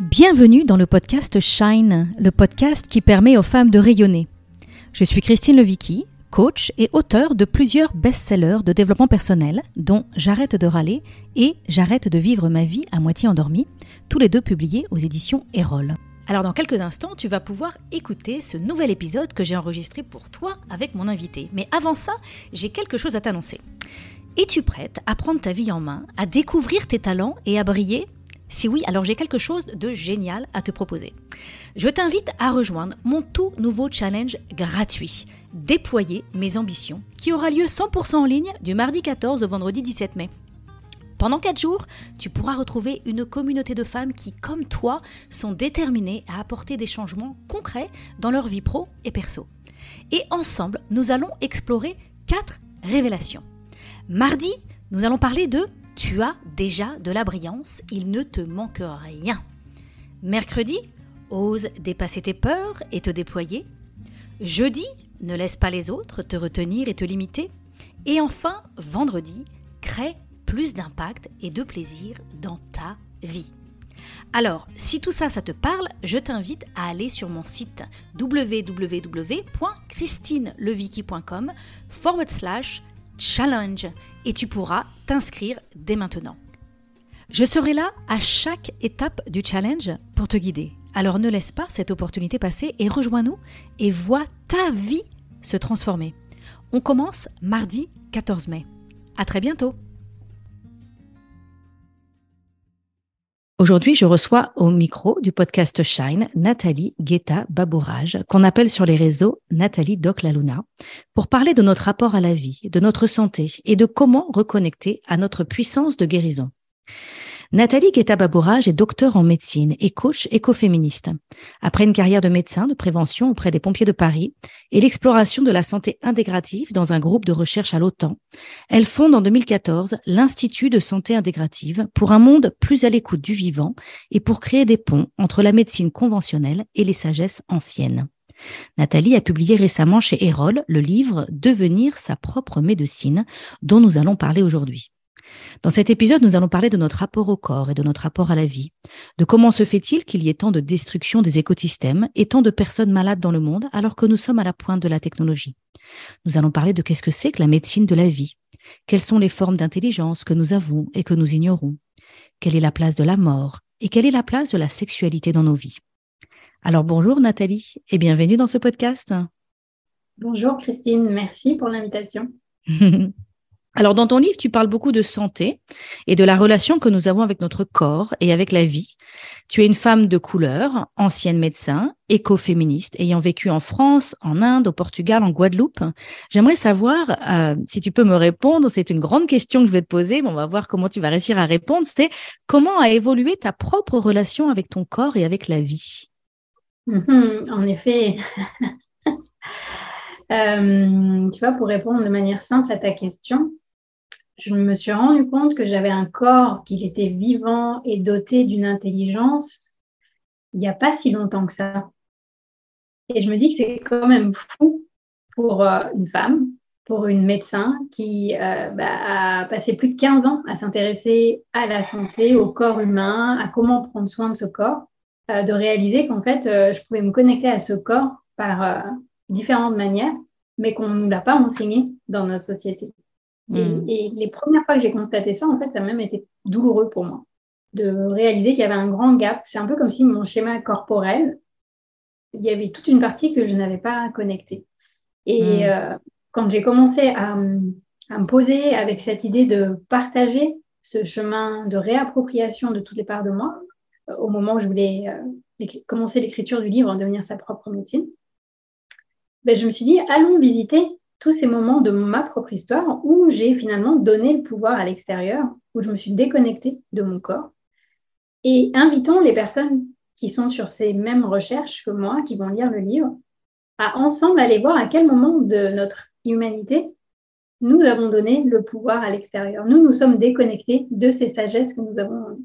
Bienvenue dans le podcast Shine, le podcast qui permet aux femmes de rayonner. Je suis Christine Levicky, coach et auteur de plusieurs best-sellers de développement personnel, dont J'arrête de râler et J'arrête de vivre ma vie à moitié endormie, tous les deux publiés aux éditions Erol. Alors dans quelques instants, tu vas pouvoir écouter ce nouvel épisode que j'ai enregistré pour toi avec mon invité. Mais avant ça, j'ai quelque chose à t'annoncer. Es-tu prête à prendre ta vie en main, à découvrir tes talents et à briller Si oui, alors j'ai quelque chose de génial à te proposer. Je t'invite à rejoindre mon tout nouveau challenge gratuit, Déployer mes ambitions, qui aura lieu 100% en ligne du mardi 14 au vendredi 17 mai. Pendant 4 jours, tu pourras retrouver une communauté de femmes qui, comme toi, sont déterminées à apporter des changements concrets dans leur vie pro et perso. Et ensemble, nous allons explorer 4 révélations. Mardi, nous allons parler de Tu as déjà de la brillance, il ne te manque rien. Mercredi, ose dépasser tes peurs et te déployer. Jeudi, ne laisse pas les autres te retenir et te limiter. Et enfin, vendredi, crée plus d'impact et de plaisir dans ta vie. Alors, si tout ça, ça te parle, je t'invite à aller sur mon site www.christinelevicky.com forward slash challenge et tu pourras t'inscrire dès maintenant. Je serai là à chaque étape du challenge pour te guider. Alors ne laisse pas cette opportunité passer et rejoins-nous et vois ta vie se transformer. On commence mardi 14 mai. À très bientôt. Aujourd'hui, je reçois au micro du podcast Shine Nathalie Guetta Babourage, qu'on appelle sur les réseaux Nathalie Doc la Luna, pour parler de notre rapport à la vie, de notre santé et de comment reconnecter à notre puissance de guérison. Nathalie Guetta-Babourage est docteur en médecine et coach écoféministe. Après une carrière de médecin de prévention auprès des pompiers de Paris et l'exploration de la santé intégrative dans un groupe de recherche à l'OTAN, elle fonde en 2014 l'Institut de santé intégrative pour un monde plus à l'écoute du vivant et pour créer des ponts entre la médecine conventionnelle et les sagesses anciennes. Nathalie a publié récemment chez Erol le livre Devenir sa propre médecine dont nous allons parler aujourd'hui. Dans cet épisode, nous allons parler de notre rapport au corps et de notre rapport à la vie, de comment se fait-il qu'il y ait tant de destruction des écosystèmes et tant de personnes malades dans le monde alors que nous sommes à la pointe de la technologie? Nous allons parler de qu'est-ce que c'est que la médecine de la vie, quelles sont les formes d'intelligence que nous avons et que nous ignorons, quelle est la place de la mort et quelle est la place de la sexualité dans nos vies? Alors bonjour Nathalie et bienvenue dans ce podcast. Bonjour Christine, merci pour l'invitation. Alors, dans ton livre, tu parles beaucoup de santé et de la relation que nous avons avec notre corps et avec la vie. Tu es une femme de couleur, ancienne médecin, écoféministe, ayant vécu en France, en Inde, au Portugal, en Guadeloupe. J'aimerais savoir, euh, si tu peux me répondre, c'est une grande question que je vais te poser, mais on va voir comment tu vas réussir à répondre, c'est comment a évolué ta propre relation avec ton corps et avec la vie? Mhm, En effet. Euh, tu vois, pour répondre de manière simple à ta question, je me suis rendu compte que j'avais un corps, qu'il était vivant et doté d'une intelligence il n'y a pas si longtemps que ça. Et je me dis que c'est quand même fou pour euh, une femme, pour une médecin qui euh, bah, a passé plus de 15 ans à s'intéresser à la santé, au corps humain, à comment prendre soin de ce corps, euh, de réaliser qu'en fait, je pouvais me connecter à ce corps par différentes manières, mais qu'on ne nous l'a pas enseigné dans notre société. Mm. Et, les premières fois que j'ai constaté ça, en fait, ça a même été douloureux pour moi de réaliser qu'il y avait un grand gap. C'est un peu comme si mon schéma corporel, il y avait toute une partie que je n'avais pas connectée. Et mm. euh, quand j'ai commencé à, me poser avec cette idée de partager ce chemin de réappropriation de toutes les parts de moi, euh, au moment où je voulais euh, commencer l'écriture du livre, devenir sa propre médecine, ben, je me suis dit, allons visiter tous ces moments de ma propre histoire où j'ai finalement donné le pouvoir à l'extérieur, où je me suis déconnectée de mon corps. Et invitons les personnes qui sont sur ces mêmes recherches que moi, qui vont lire le livre, à ensemble aller voir à quel moment de notre humanité nous avons donné le pouvoir à l'extérieur. Nous, nous sommes déconnectés de ces sagesses que nous avons.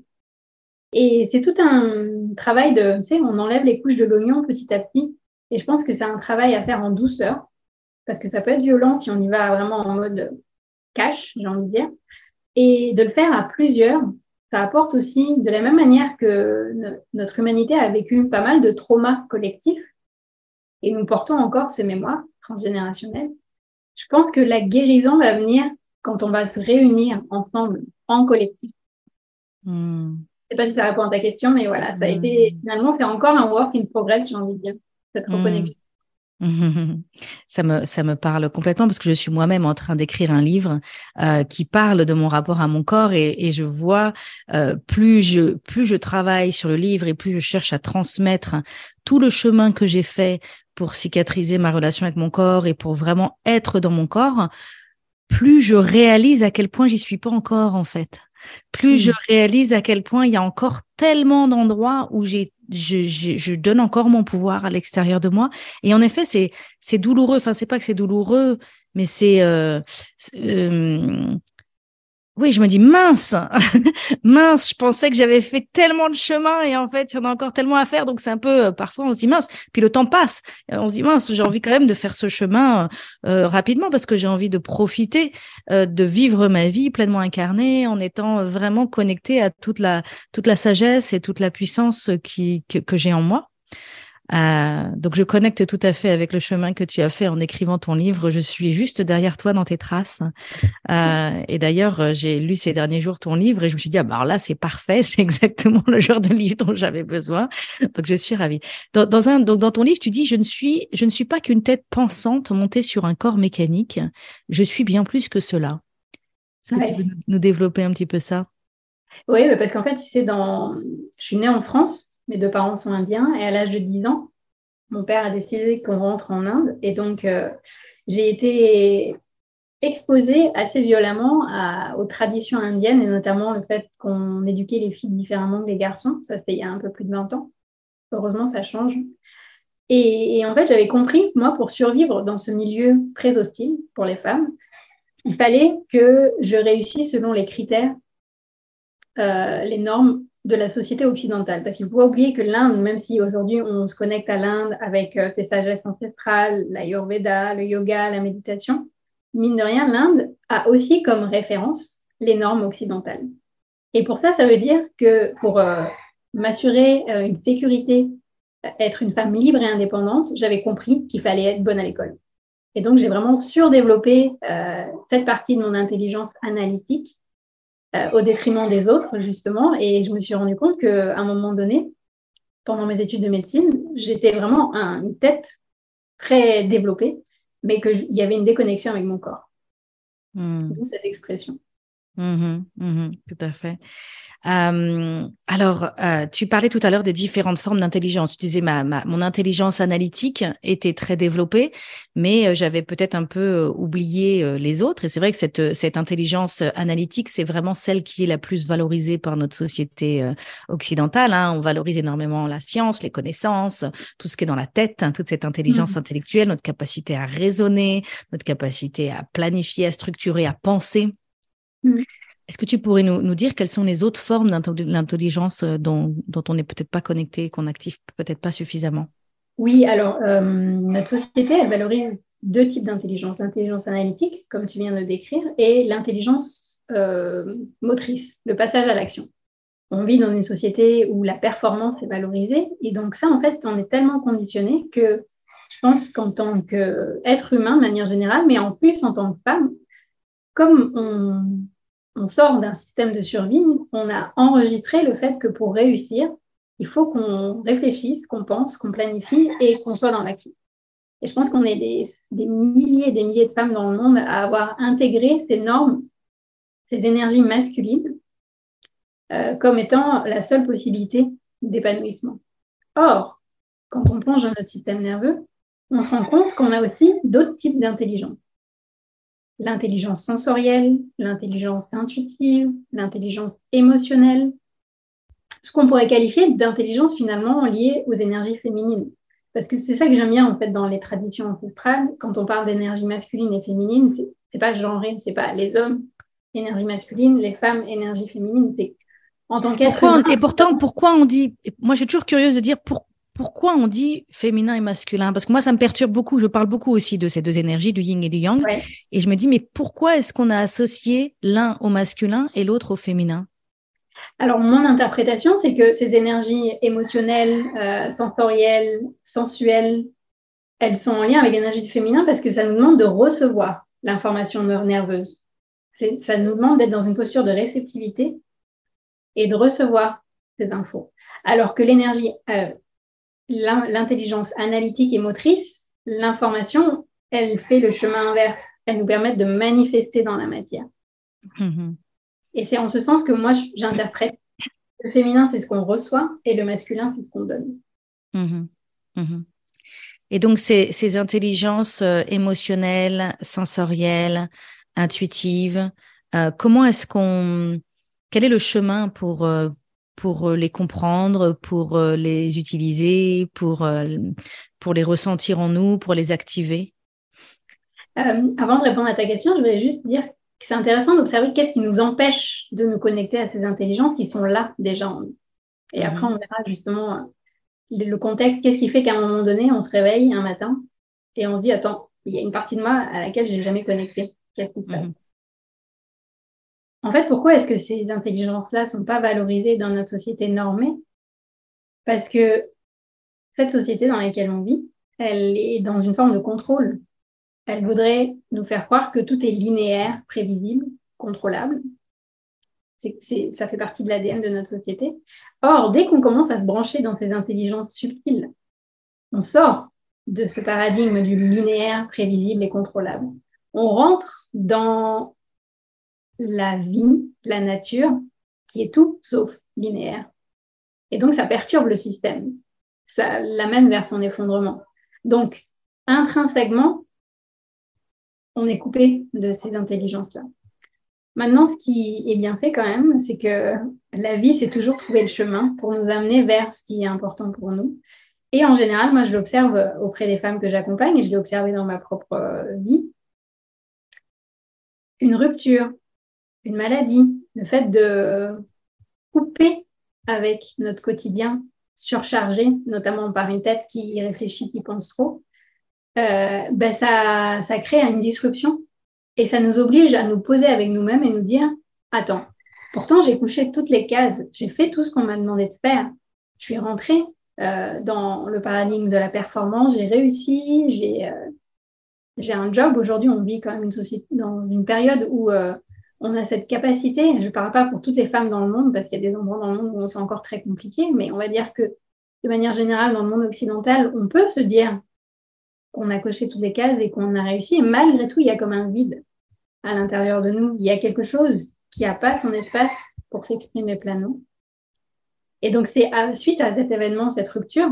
Et c'est tout un travail de, tu sais, on enlève les couches de l'oignon petit à petit. Et je pense que c'est un travail à faire en douceur parce que ça peut être violent si on y va vraiment en mode cash, j'ai envie de dire, et de le faire à plusieurs ça apporte aussi, de la même manière que notre humanité a vécu pas mal de traumas collectifs, et nous portons encore ces mémoires transgénérationnelles, je pense que la guérison va venir quand on va se réunir ensemble, en collectif. Hmm. Je ne sais pas si ça répond à ta question, mais voilà, ça a été, hmm. finalement, c'est encore un work in progress, j'ai envie de dire, cette hmm. Ça me, ça me parle complètement parce que je suis moi-même en train d'écrire un livre euh, qui parle de mon rapport à mon corps et, et je vois euh, plus je plus je travaille sur le livre et plus je cherche à transmettre tout le chemin que j'ai fait pour cicatriser ma relation avec mon corps et pour vraiment être dans mon corps, plus je réalise à quel point j'y suis pas encore en fait. Plus je réalise à quel point il y a encore tellement d'endroits où j'ai je, donne encore mon pouvoir à l'extérieur de moi. Et en effet, c'est c'est douloureux. Enfin, c'est pas que c'est douloureux, mais c'est euh, euh, oui, je me dis mince, mince, je pensais que j'avais fait tellement de chemin et en fait, il y en a encore tellement à faire. Donc, c'est un peu, euh, parfois, on se dit mince, puis le temps passe. On se dit mince, j'ai envie quand même de faire ce chemin euh, rapidement parce que j'ai envie de profiter euh, de vivre ma vie pleinement incarnée en étant vraiment connecté à toute la, toute la sagesse et toute la puissance qui, que j'ai en moi. Euh, donc je connecte tout à fait avec le chemin que tu as fait en écrivant ton livre. Je suis juste derrière toi dans tes traces. Euh, et d'ailleurs, euh, j'ai lu ces derniers jours ton livre et je me suis dit, ah bah là, c'est parfait, c'est exactement le genre de livre dont j'avais besoin. Donc je suis ravie. Dans, dans, un, donc dans ton livre, tu dis, je ne suis, je ne suis pas qu'une tête pensante montée sur un corps mécanique. Je suis bien plus que cela. Est-ce que tu veux nous développer un petit peu ça? Oui, parce qu'en fait, tu sais, dans... je suis née en France mes deux parents sont indiens et à l'âge de 10 ans, mon père a décidé qu'on rentre en Inde et donc euh, j'ai été exposée assez violemment aux traditions indiennes et notamment le fait qu'on éduquait les filles différemment que les garçons. Ça, c'était il y a un peu plus de 20 ans. Heureusement, ça change. Et, en fait, j'avais compris, moi, pour survivre dans ce milieu très hostile pour les femmes, il fallait que je réussisse selon les critères, euh, les normes de la société occidentale. Parce qu'il ne faut pas oublier que l'Inde, même si aujourd'hui on se connecte à l'Inde avec euh, ses sagesses ancestrales, l'Ayurveda, le yoga, la méditation, mine de rien, l'Inde a aussi comme référence les normes occidentales. Et pour ça, ça veut dire que pour euh, m'assurer euh, une sécurité, être une femme libre et indépendante, j'avais compris qu'il fallait être bonne à l'école. Et donc, j'ai vraiment surdéveloppé cette partie de mon intelligence analytique euh, au détriment des autres, justement. Et je me suis rendu compte qu'à un moment donné, pendant mes études de médecine, j'étais vraiment une tête très développée, mais qu'il y avait une déconnexion avec mon corps. Hmm. D'où cette expression. Mmh mmh tout à fait. alors, tu parlais tout à l'heure des différentes formes d'intelligence. Tu disais ma, mon intelligence analytique était très développée, mais j'avais peut-être un peu oublié les autres. Et c'est vrai que cette, cette intelligence analytique, c'est vraiment celle qui est la plus valorisée par notre société occidentale. Hein. On valorise énormément la science, les connaissances, tout ce qui est dans la tête, hein, toute cette intelligence mmh. intellectuelle, notre capacité à raisonner, notre capacité à planifier, à structurer, à penser. Mm. Est-ce que tu pourrais nous, dire quelles sont les autres formes d'intelligence euh, dont, on n'est peut-être pas connecté, qu'on n'active peut-être pas suffisamment? Oui, alors euh, notre société, elle valorise deux types d'intelligence. L'intelligence analytique, comme tu viens de décrire, et l'intelligence euh, motrice, le passage à l'action. On vit dans une société où la performance est valorisée, et donc ça, en fait, on est tellement conditionné que je pense qu'en tant qu'être humain, de manière générale, mais en plus en tant que femme, comme on, sort d'un système de survie, on a enregistré le fait que pour réussir, il faut qu'on réfléchisse, qu'on pense, qu'on planifie et qu'on soit dans l'action. Et je pense qu'on est des, milliers et des milliers de femmes dans le monde à avoir intégré ces normes, ces énergies masculines, euh, comme étant la seule possibilité d'épanouissement. Or, quand on plonge dans notre système nerveux, on se rend compte qu'on a aussi d'autres types d'intelligence l'intelligence sensorielle, l'intelligence intuitive, l'intelligence émotionnelle, ce qu'on pourrait qualifier d'intelligence finalement liée aux énergies féminines. Parce que c'est ça que j'aime bien en fait dans les traditions ancestrales. Quand on parle d'énergie masculine et féminine, c'est pas genré, c'est pas les hommes énergie masculine, les femmes énergie féminine. C'est en tant qu'être. Et pourtant, pourquoi on dit Moi, je suis toujours curieuse de dire pourquoi pourquoi on dit féminin et masculin? Parce que moi, ça me perturbe beaucoup. Je parle beaucoup aussi de ces deux énergies, du yin et du yang. Et je me dis, mais pourquoi est-ce qu'on a associé l'un au masculin et l'autre au féminin? Alors, mon interprétation, c'est que ces énergies émotionnelles, euh, sensorielles, sensuelles, elles sont en lien avec l'énergie du féminin parce que ça nous demande de recevoir l'information nerveuse. Ça nous demande d'être dans une posture de réceptivité et de recevoir ces infos. Alors que l'énergie, euh, l'intelligence analytique et motrice, l'information, elle fait le chemin inverse. Elle nous permet de manifester dans la matière. Mm-hmm. Et c'est en ce sens que moi, j'interprète. Le féminin, c'est ce qu'on reçoit et le masculin, c'est ce qu'on donne. Mm-hmm. Mm-hmm. Et donc, ces, ces intelligences euh, émotionnelles, sensorielles, intuitives, euh, comment est-ce qu'on... Quel est le chemin pour, euh, pour les comprendre, pour les utiliser, pour, pour les ressentir en nous, pour les activer Avant de répondre à ta question, je voulais juste dire que c'est intéressant d'observer qu'est-ce qui nous empêche de nous connecter à ces intelligences qui sont là déjà en nous. Et après, on verra justement le contexte, qu'est-ce qui fait qu'à un moment donné, on se réveille un matin et on se dit, attends, il y a une partie de moi à laquelle je n'ai jamais connecté. Qu'est-ce qui se passe? Mhm. En fait, pourquoi est-ce que ces intelligences-là ne sont pas valorisées dans notre société normée? Parce que cette société dans laquelle on vit, elle est dans une forme de contrôle. Elle voudrait nous faire croire que tout est linéaire, prévisible, contrôlable, ça fait partie de l'ADN de notre société. Or, dès qu'on commence à se brancher dans ces intelligences subtiles, on sort de ce paradigme du linéaire, prévisible et contrôlable. On rentre dans la vie, la nature, qui est tout sauf linéaire. Et donc, ça perturbe le système. Ça l'amène vers son effondrement. Donc, intrinsèquement, on est coupé de ces intelligences-là. Maintenant, ce qui est bien fait quand même, c'est que la vie, c'est toujours trouver le chemin pour nous amener vers ce qui est important pour nous. Et en général, moi, je l'observe auprès des femmes que j'accompagne et je l'ai observé dans ma propre vie. Une rupture, une maladie, le fait de couper avec notre quotidien surchargé, notamment par une tête qui réfléchit, qui pense trop, euh, ben ça, ça crée une disruption et ça nous oblige à nous poser avec nous-mêmes et nous dire, attends, pourtant j'ai couché toutes les cases, j'ai fait tout ce qu'on m'a demandé de faire. Je suis rentrée euh, dans le paradigme de la performance, j'ai réussi, j'ai euh, un job. Aujourd'hui, on vit quand même une société dans une période où euh, on a cette capacité. Je ne parle pas pour toutes les femmes dans le monde, parce qu'il y a des endroits dans le monde où c'est encore très compliqué, mais on va dire que de manière générale, dans le monde occidental, on peut se dire qu'on a coché toutes les cases et qu'on a réussi. Malgré tout, il y a comme un vide à l'intérieur de nous. Il y a quelque chose qui n'a pas son espace pour s'exprimer pleinement. Et donc, c'est suite à cet événement, cette rupture,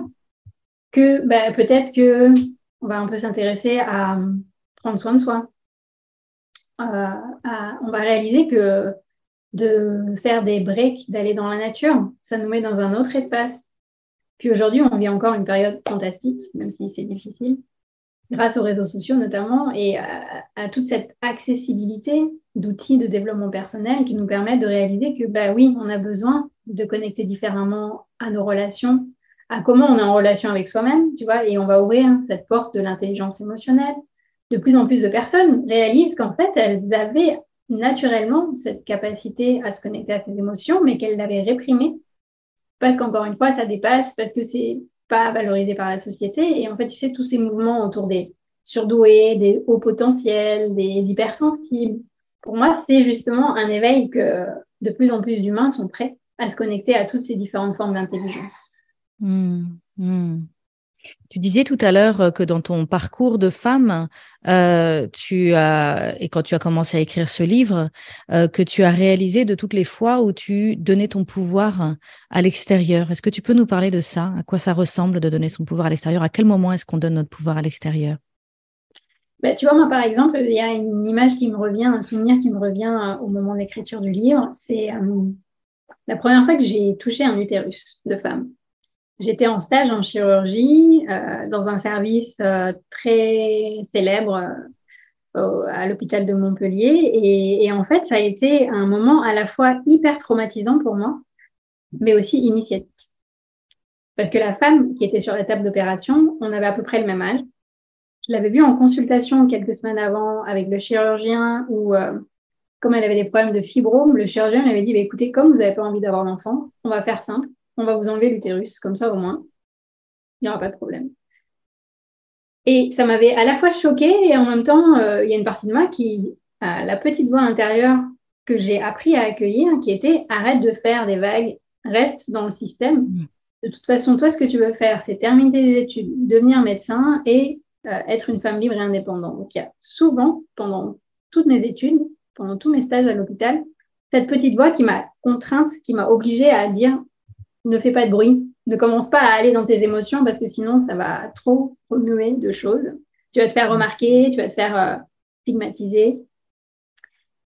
que bah, peut-être que on va s'intéresser à prendre soin de soi. Euh, on va réaliser que de faire des breaks, d'aller dans la nature, ça nous met dans un autre espace. Puis aujourd'hui, on vit encore une période fantastique, même si c'est difficile grâce aux réseaux sociaux notamment, et à, toute cette accessibilité d'outils de développement personnel qui nous permettent de réaliser que, bah oui, on a besoin de connecter différemment à nos relations, à comment on est en relation avec soi-même, tu vois, et on va ouvrir cette porte de l'intelligence émotionnelle. De plus en plus de personnes réalisent qu'en fait, elles avaient naturellement cette capacité à se connecter à ses émotions, mais qu'elles l'avaient réprimée parce qu'encore une fois, ça dépasse, parce que c'est pas valorisé par la société. Et en fait, tu sais, tous ces mouvements autour des surdoués, des hauts potentiels, des hypersensibles, pour moi, c'est justement un éveil que de plus en plus d'humains sont prêts à se connecter à toutes ces différentes formes d'intelligence. Mmh, mmh. Tu disais tout à l'heure euh, que dans ton parcours de femme, euh, tu as, et quand tu as commencé à écrire ce livre, euh, que tu as réalisé de toutes les fois où tu donnais ton pouvoir à l'extérieur. Est-ce que tu peux nous parler de ça? À quoi ça ressemble de donner son pouvoir à l'extérieur? À quel moment est-ce qu'on donne notre pouvoir à l'extérieur? Ben, tu vois, moi, par exemple, il y a une image qui me revient, un souvenir qui me revient au moment d'écriture du livre. C'est la première fois que j'ai touché un utérus de femme. J'étais en stage en chirurgie euh, dans un service euh, très célèbre euh, à l'hôpital de Montpellier. Et, et, en fait, ça a été un moment à la fois hyper traumatisant pour moi, mais aussi initiatique. Parce que la femme qui était sur la table d'opération, on avait à peu près le même âge. Je l'avais vue en consultation quelques semaines avant avec le chirurgien où comme elle avait des problèmes de fibrome, le chirurgien lui avait dit bah, écoutez, comme vous n'avez pas envie d'avoir d'enfant, on va faire simple, on va vous enlever l'utérus, comme ça au moins, il n'y aura pas de problème. Et ça m'avait à la fois choquée et en même temps, euh, il y a une partie de moi qui a la petite voix intérieure que j'ai appris à accueillir, qui était arrête de faire des vagues, reste dans le système. Mm. De toute façon, toi, ce que tu veux faire, c'est terminer tes études, devenir médecin et euh, être une femme libre et indépendante. Donc, il y a souvent, pendant toutes mes études, pendant tous mes stages à l'hôpital, cette petite voix qui m'a contrainte, qui m'a obligée à dire ne fais pas de bruit, ne commence pas à aller dans tes émotions parce que sinon ça va trop remuer de choses. Tu vas te faire remarquer, tu vas te faire euh, stigmatiser.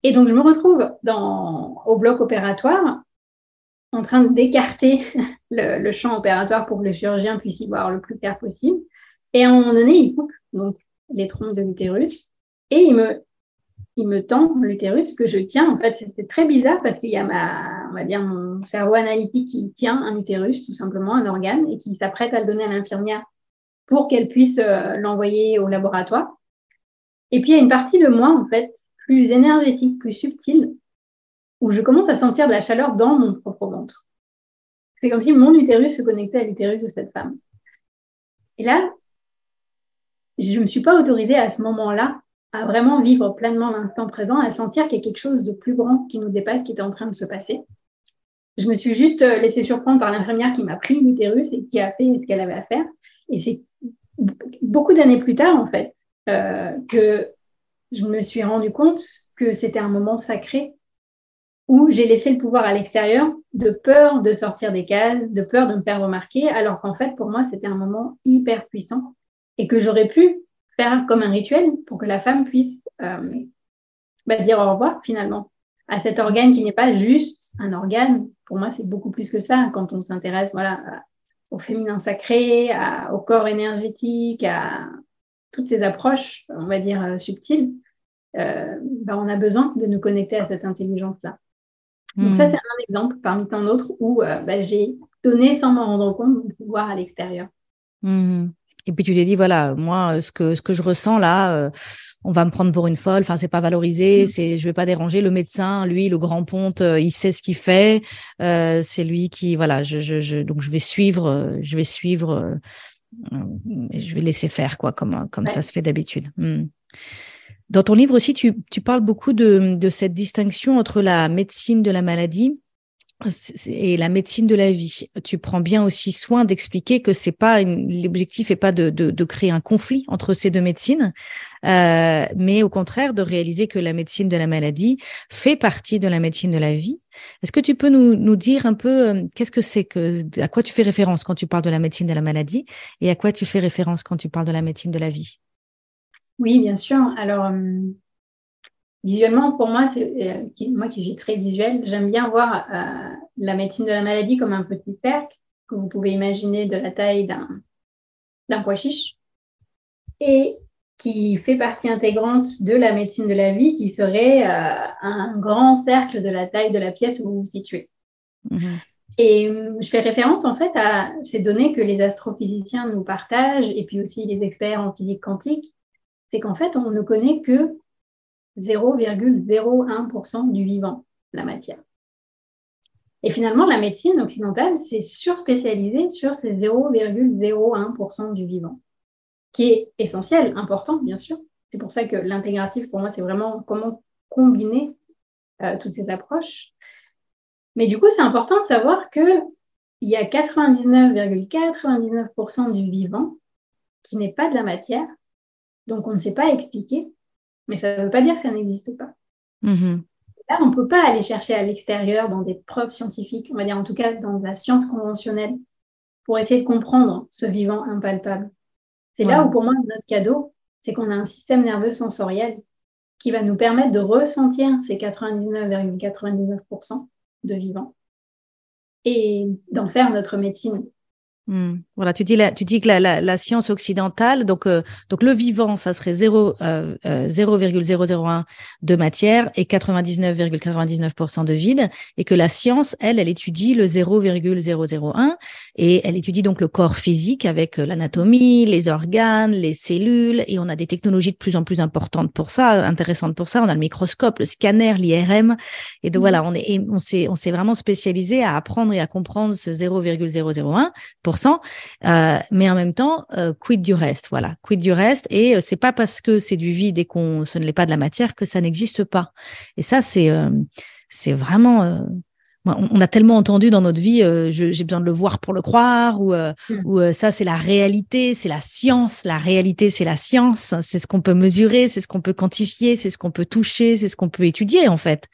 Et donc je me retrouve dans, au bloc opératoire en train d'écarter le, champ opératoire pour que le chirurgien puisse y voir le plus clair possible. Et à un moment donné, il coupe les troncs de l'utérus et il me il me tend l'utérus que je tiens. En fait, c'était très bizarre parce qu'il y a ma, on va dire, mon cerveau analytique qui tient un utérus, tout simplement, un organe, et qui s'apprête à le donner à l'infirmière pour qu'elle puisse euh, l'envoyer au laboratoire. Et puis, il y a une partie de moi, en fait, plus énergétique, plus subtile, où je commence à sentir de la chaleur dans mon propre ventre. C'est comme si mon utérus se connectait à l'utérus de cette femme. Et là, je ne me suis pas autorisée à ce moment-là à vraiment vivre pleinement l'instant présent, à sentir qu'il y a quelque chose de plus grand qui nous dépasse, qui était en train de se passer. Je me suis juste euh, laissée surprendre par l'infirmière qui m'a pris l'utérus et qui a fait ce qu'elle avait à faire. Et c'est beaucoup d'années plus tard, en fait, euh, que je me suis rendu compte que c'était un moment sacré où j'ai laissé le pouvoir à l'extérieur de peur de sortir des cases, de peur de me faire remarquer, alors qu'en fait, pour moi, c'était un moment hyper puissant et que j'aurais pu faire comme un rituel pour que la femme puisse euh, bah, dire au revoir finalement à cet organe qui n'est pas juste un organe. Pour moi, c'est beaucoup plus que ça quand on s'intéresse voilà, au féminin sacré, au corps énergétique, à toutes ces approches, on va dire, euh, subtiles. Euh, bah, on a besoin de nous connecter à cette intelligence-là. Donc ça, hmm. c'est un exemple parmi tant d'autres où bah, j'ai donné sans m'en rendre compte mon pouvoir à l'extérieur. Hmm. Et puis tu t'es dit, voilà, moi, ce que, ce que je ressens là, euh, on va me prendre pour une folle, enfin, c'est pas valorisé, mmh. c'est, je vais pas déranger. Le médecin, lui, le grand ponte, euh, il sait ce qu'il fait. Euh, c'est lui qui, voilà, je, je, je, donc je vais suivre, je vais suivre, je vais laisser faire, quoi, comme, comme ça se fait d'habitude. Mmh. Dans ton livre aussi, tu, tu parles beaucoup de, de cette distinction entre la médecine de la maladie et la médecine de la vie. Tu prends bien aussi soin d'expliquer que c'est pas l'objectif est pas de, de, de, créer un conflit entre ces deux médecines, euh, mais au contraire de réaliser que la médecine de la maladie fait partie de la médecine de la vie. Est-ce que tu peux nous, nous dire un peu euh, qu'est-ce que c'est que à quoi tu fais référence quand tu parles de la médecine de la maladie et à quoi tu fais référence quand tu parles de la médecine de la vie? Oui, bien sûr. Alors euh, Visuellement, pour moi, c'est, euh, moi qui suis très visuelle, j'aime bien voir euh, la médecine de la maladie comme un petit cercle que vous pouvez imaginer de la taille d'un, d'un pois chiche et qui fait partie intégrante de la médecine de la vie qui serait euh, un grand cercle de la taille de la pièce où vous vous situez. Mm-hmm. Et je fais référence en fait à ces données que les astrophysiciens nous partagent et puis aussi les experts en physique quantique. C'est qu'en fait, on ne connaît que 0,01% du vivant, la matière. Et finalement, la médecine occidentale s'est surspécialisée sur ces 0,01% du vivant, qui est essentiel, important, bien sûr. C'est pour ça que l'intégratif, pour moi, c'est vraiment comment combiner euh, toutes ces approches. Mais du coup, c'est important de savoir qu'il y a 99,99% du vivant qui n'est pas de la matière, donc on ne sait pas expliquer mais ça ne veut pas dire que ça n'existe pas. Mm-hmm. Là, on ne peut pas aller chercher à l'extérieur dans des preuves scientifiques, on va dire en tout cas dans la science conventionnelle, pour essayer de comprendre ce vivant impalpable. C'est là où pour moi notre cadeau, c'est qu'on a un système nerveux sensoriel qui va nous permettre de ressentir ces 99,99% de vivant et d'en faire notre médecine. Hmm. Voilà, tu dis, la, tu dis que la, la, science occidentale, donc, euh, donc le vivant, ça serait 0,001 euh, euh, de matière et 99,99% de vide, et que la science, elle, elle étudie le 0,001 et elle étudie donc le corps physique avec l'anatomie, les organes, les cellules, et on a des technologies de plus en plus importantes pour ça, intéressantes pour ça. On a le microscope, le scanner, l'IRM, et donc voilà, on est, on s'est, on s'est vraiment spécialisé à apprendre et à comprendre ce 0,001 euh, mais en même temps, euh, quid du reste, voilà, quid du reste. Et euh, c'est pas parce que c'est du vide et qu'on ce ne l'est pas de la matière que ça n'existe pas. Et ça, c'est c'est vraiment on a tellement entendu dans notre vie, j'ai besoin de le voir pour le croire, ou, mmh. ou ça c'est la réalité, c'est la science. La réalité c'est la science, c'est ce qu'on peut mesurer, c'est ce qu'on peut quantifier, c'est ce qu'on peut toucher, c'est ce qu'on peut étudier en fait.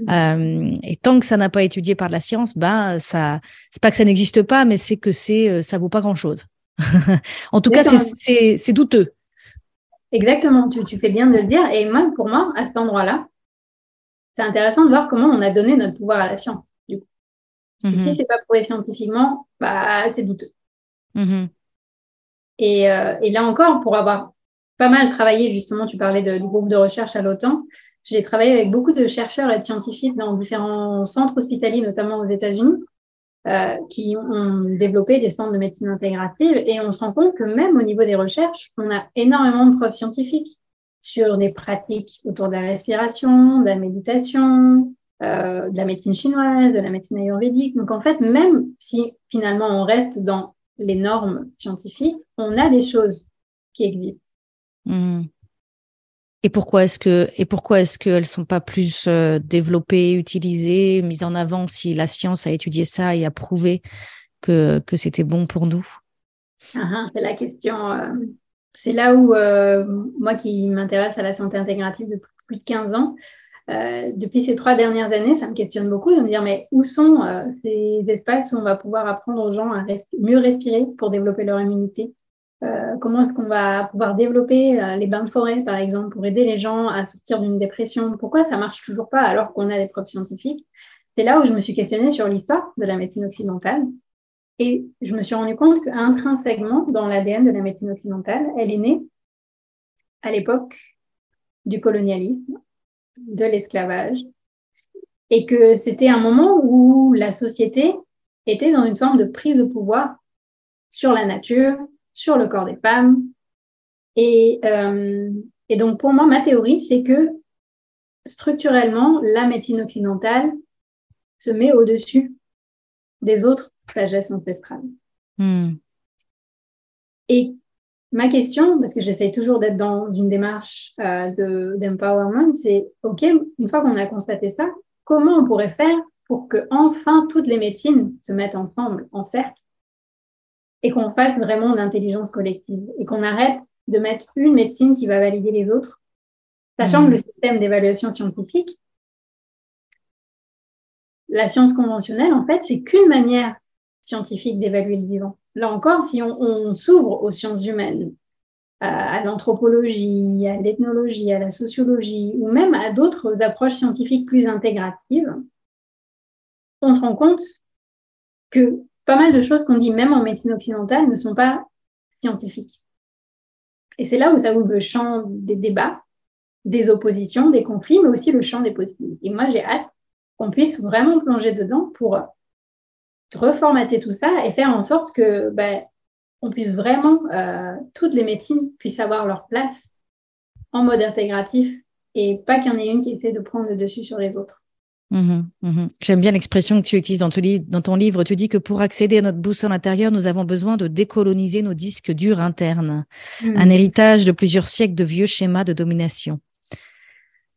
Mmh. et tant que ça n'a pas étudié par la science, ben ça, c'est pas que ça n'existe pas, mais c'est que c'est, ça vaut pas grand chose. en tout cas, c'est douteux. Exactement, tu, tu, fais bien de le dire. Et moi, pour moi, à cet endroit-là, c'est intéressant de voir comment on a donné notre pouvoir à la science. Du coup. Si mmh c'est pas prouvé scientifiquement, bah, c'est douteux. Mmh et, euh, et, là encore, pour avoir pas mal travaillé, justement, tu parlais de, du groupe de recherche à l'OTAN, j'ai travaillé avec beaucoup de chercheurs et de scientifiques dans différents centres hospitaliers, notamment aux États-Unis, euh, qui ont développé des centres de médecine intégrative. Et on se rend compte que même au niveau des recherches, on a énormément de preuves scientifiques sur des pratiques autour de la respiration, de la méditation, euh, de la médecine chinoise, de la médecine ayurvédique. Donc en fait, même si finalement on reste dans les normes scientifiques, on a des choses qui existent. Mmh. Et pourquoi est-ce que et pourquoi est-ce sont pas plus euh, développées, utilisées, mises en avant si la science a étudié ça et a prouvé que, que c'était bon pour nous? Ah, ah, C'est la question. Euh, c'est là où euh, moi qui m'intéresse à la santé intégrative depuis plus de 15 ans, depuis ces trois dernières années, ça me questionne beaucoup de me dire mais où sont ces espaces où on va pouvoir apprendre aux gens à mieux respirer pour développer leur immunité? Euh, comment est-ce qu'on va pouvoir développer euh, les bains de forêt, par exemple, pour aider les gens à sortir d'une dépression? Pourquoi ça marche toujours pas alors qu'on a des preuves scientifiques? C'est là où je me suis questionnée sur l'histoire de la médecine occidentale. Et je me suis rendu compte qu'intrinsèquement, dans l'ADN de la médecine occidentale, elle est née à l'époque du colonialisme, de l'esclavage, et que c'était un moment où la société était dans une forme de prise de pouvoir sur la nature, sur le corps des femmes. Et, euh, et donc, pour moi, ma théorie, c'est que structurellement, la médecine occidentale se met au-dessus des autres sagesses ancestrales. Hmm. Et ma question, parce que j'essaie toujours d'être dans une démarche euh, d'empowerment, c'est OK, une fois qu'on a constaté ça, comment on pourrait faire pour que enfin toutes les médecines se mettent ensemble, en cercle, et qu'on fasse vraiment l'intelligence collective et qu'on arrête de mettre une médecine qui va valider les autres, sachant que le système d'évaluation scientifique, la science conventionnelle, en fait, c'est qu'une manière scientifique d'évaluer le vivant. Là encore, si on, s'ouvre aux sciences humaines, à, l'anthropologie, à l'ethnologie, à la sociologie, ou même à d'autres approches scientifiques plus intégratives, on se rend compte que pas mal de choses qu'on dit même en médecine occidentale ne sont pas scientifiques. Et c'est là où ça ouvre le champ des débats, des oppositions, des conflits, mais aussi le champ des possibilités. Et moi, j'ai hâte qu'on puisse vraiment plonger dedans pour reformater tout ça et faire en sorte que ben, on puisse vraiment, euh, toutes les médecines puissent avoir leur place en mode intégratif et pas qu'il y en ait une qui essaie de prendre le dessus sur les autres. Mmh mmh J'aime bien l'expression que tu utilises dans, ton livre. Tu dis que pour accéder à notre boussole intérieure, nous avons besoin de décoloniser nos disques durs internes, mmh. un héritage de plusieurs siècles de vieux schémas de domination.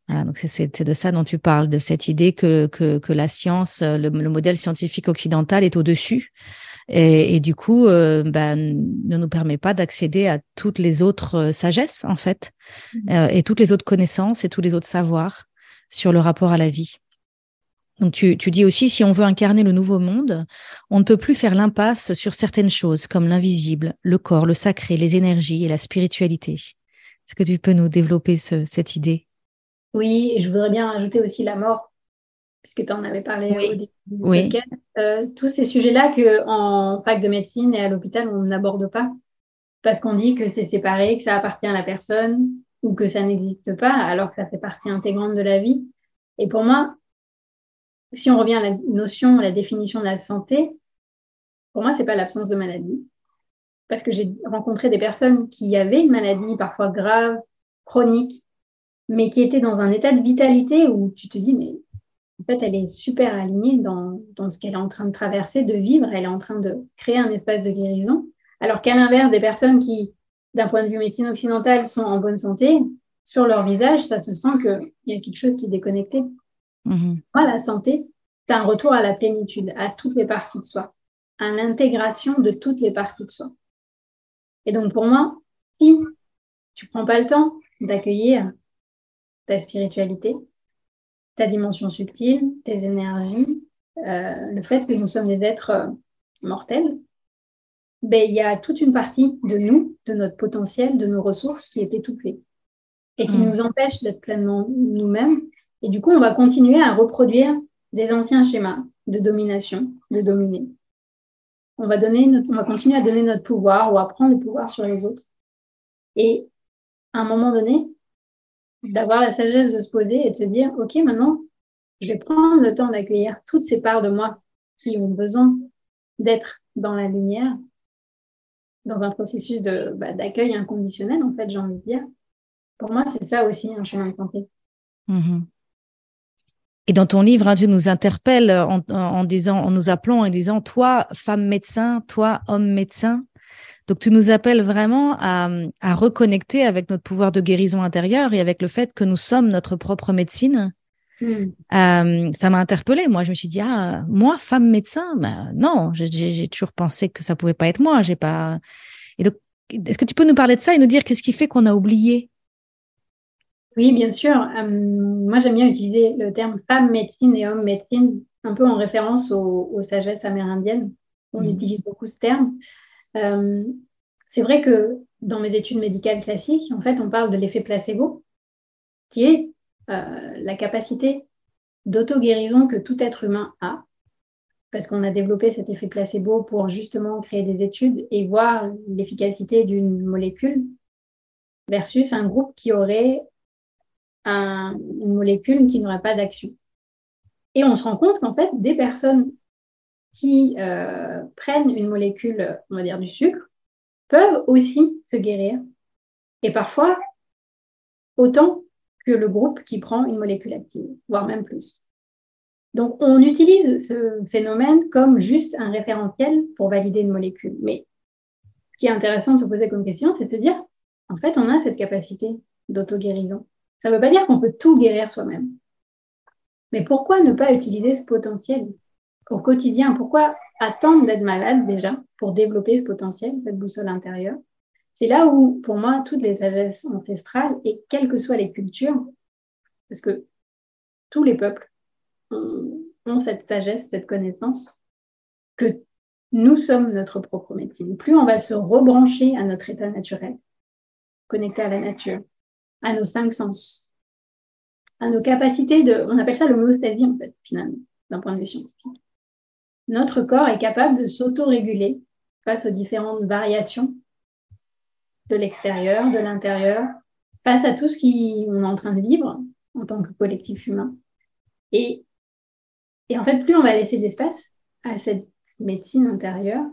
donc c'est de ça dont tu parles, de cette idée que, que, la science, le, modèle scientifique occidental est au-dessus et, du coup euh, ben, ne nous permet pas d'accéder à toutes les autres euh, sagesses, en fait, euh, et toutes les autres connaissances et tous les autres savoirs sur le rapport à la vie. Donc tu, dis aussi, si on veut incarner le nouveau monde, on ne peut plus faire l'impasse sur certaines choses comme l'invisible, le corps, le sacré, les énergies et la spiritualité. Est-ce que tu peux nous développer cette idée? Oui, et je voudrais bien ajouter aussi la mort, puisque tu en avais parlé au début du podcast, euh, tous ces sujets-là qu'en fac de médecine et à l'hôpital, on n'aborde pas, parce qu'on dit que c'est séparé, que ça appartient à la personne ou que ça n'existe pas, alors que ça fait partie intégrante de la vie. Et pour moi, si on revient à la notion, à la définition de la santé, pour moi, c'est pas l'absence de maladie. Parce que j'ai rencontré des personnes qui avaient une maladie parfois grave, chronique, mais qui étaient dans un état de vitalité où tu te dis, mais en fait, elle est super alignée dans, dans ce qu'elle est en train de traverser, de vivre. Elle est en train de créer un espace de guérison. Alors qu'à l'inverse, des personnes qui, d'un point de vue médecine occidentale, sont en bonne santé, sur leur visage, ça se sent qu'il y a quelque chose qui est déconnecté. Mm-hmm. Moi, la santé, c'est un retour à la plénitude, à toutes les parties de soi, à l'intégration de toutes les parties de soi. Et donc, pour moi, si tu prends pas le temps d'accueillir ta spiritualité, ta dimension subtile, tes énergies, euh, le fait que nous sommes des êtres euh, mortels, ben, il y a toute une partie de nous, de notre potentiel, de nos ressources qui est étouffée et qui mm. nous empêche d'être pleinement nous-mêmes. Et du coup, on va continuer à reproduire des anciens schémas de domination, de dominer. On va, donner on va continuer à donner notre pouvoir ou à prendre le pouvoir sur les autres. Et à un moment donné, d'avoir la sagesse de se poser et de se dire, OK, maintenant, je vais prendre le temps d'accueillir toutes ces parts de moi qui ont besoin d'être dans la lumière, dans un processus de, bah, d'accueil inconditionnel, en fait, j'ai envie de dire. Pour moi, c'est ça aussi un chemin de santé. Mm-hmm. Et dans ton livre, hein, tu nous interpelles en, disant, en nous appelant et disant, toi, femme médecin, toi, homme médecin. Donc, tu nous appelles vraiment à, reconnecter avec notre pouvoir de guérison intérieure et avec le fait que nous sommes notre propre médecine. Hmm. Euh, ça m'a interpellée. Moi, je me suis dit, ah, moi, femme médecin, ben, non, j'ai toujours pensé que ça pouvait pas être moi. J'ai pas. Et donc, est-ce que tu peux nous parler de ça et nous dire qu'est-ce qui fait qu'on a oublié? Oui, bien sûr. Euh, moi, j'aime bien utiliser le terme femme médecine et homme médecine, un peu en référence aux, sagesses amérindiennes. On mmh. utilise beaucoup ce terme. Euh, c'est vrai que dans mes études médicales classiques, en fait, on parle de l'effet placebo, qui est euh, la capacité d'auto-guérison que tout être humain a, parce qu'on a développé cet effet placebo pour justement créer des études et voir l'efficacité d'une molécule versus un groupe qui aurait une molécule qui n'aurait pas d'action. Et on se rend compte qu'en fait, des personnes qui euh, prennent une molécule, on va dire du sucre, peuvent aussi se guérir. Et parfois, autant que le groupe qui prend une molécule active, voire même plus. Donc, on utilise ce phénomène comme juste un référentiel pour valider une molécule. Mais ce qui est intéressant de se poser comme question, c'est de se dire, en fait, on a cette capacité d'auto-guérison. Ça ne veut pas dire qu'on peut tout guérir soi-même. Mais pourquoi ne pas utiliser ce potentiel au quotidien? Pourquoi attendre d'être malade déjà pour développer ce potentiel, cette boussole intérieure? C'est là où, pour moi, toutes les sagesses ancestrales, et quelles que soient les cultures, parce que tous les peuples ont, cette sagesse, cette connaissance, que nous sommes notre propre médecine. Plus on va se rebrancher à notre état naturel, connecté à la nature, à nos cinq sens, à nos capacités de, on appelle ça l'homéostasie en fait, finalement, d'un point de vue scientifique. Notre corps est capable de s'auto-réguler face aux différentes variations de l'extérieur, de l'intérieur, face à tout ce qu'on est en train de vivre en tant que collectif humain. Et, et en fait, plus on va laisser de l'espace à cette médecine intérieure,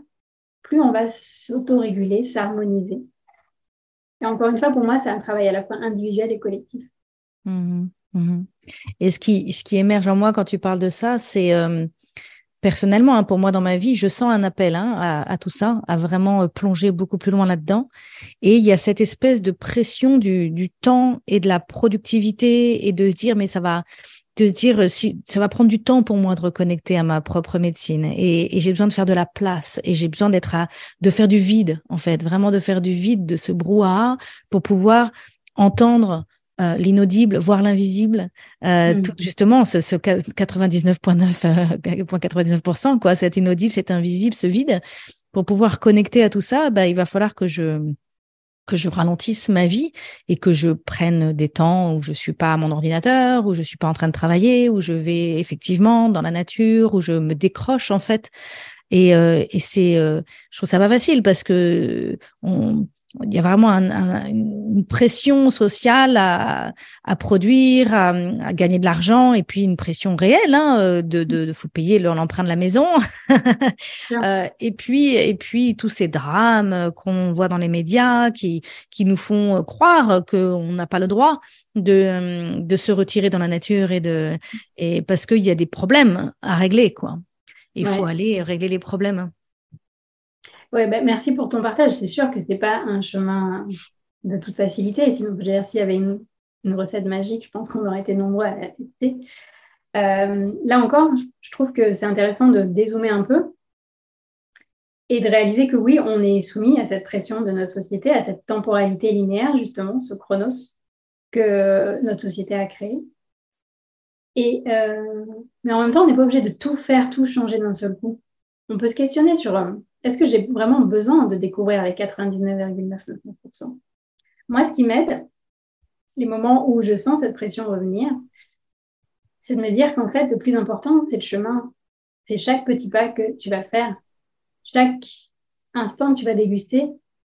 plus on va s'auto-réguler, s'harmoniser encore une fois, pour moi, c'est un travail à la fois individuel et collectif. Mmh mmh et ce qui, ce qui émerge en moi quand tu parles de ça, c'est euh, personnellement, hein, pour moi dans ma vie, je sens un appel hein, à, tout ça, à vraiment euh, plonger beaucoup plus loin là-dedans. Et il y a cette espèce de pression du, du, temps et de la productivité et de se dire, mais ça va, de se dire si ça va prendre du temps pour moi de reconnecter à ma propre médecine. Et, j'ai besoin de faire de la place. Et j'ai besoin d'être à de faire du vide en fait. Vraiment de faire du vide de ce brouhaha pour pouvoir entendre euh, l'inaudible, voir l'invisible, euh, mm. justement ce, 99,9% euh, quoi, cet inaudible, cet invisible, ce vide, pour pouvoir connecter à tout ça, bah, il va falloir que je que je ralentisse ma vie et que je prenne des temps où je suis pas à mon ordinateur, où je suis pas en train de travailler, où je vais effectivement dans la nature, où je me décroche en fait. Et, euh, et c'est, euh, je trouve ça pas facile parce que on, il y a vraiment une pression sociale à, à produire, à, à, gagner de l'argent, et puis une pression réelle hein, euh, de, de, de, faut payer l'emprunt de la maison, euh, et puis et puis tous ces drames qu'on voit dans les médias qui qui nous font croire qu'on n'a pas le droit de de se retirer dans la nature et de et parce qu'il y a des problèmes à régler quoi. Il faut aller régler les problèmes. Ouais, ben, merci pour ton partage. C'est sûr que ce n'est pas un chemin de toute facilité. Sinon, s'il y avait une, recette magique, je pense qu'on aurait été nombreux à la tester. Euh, là encore, je trouve que c'est intéressant de dézoomer un peu et de réaliser que oui, on est soumis à cette pression de notre société, à cette temporalité linéaire, justement, ce chronos que notre société a créé. Et, euh, mais en même temps, on n'est pas obligé de tout faire, tout changer d'un seul coup. On peut se questionner sur euh, est-ce que j'ai vraiment besoin de découvrir les 99,99% Moi, ce qui m'aide, les moments où je sens cette pression revenir, c'est de me dire qu'en fait, le plus important, c'est le chemin. C'est chaque petit pas que tu vas faire. Chaque instant que tu vas déguster,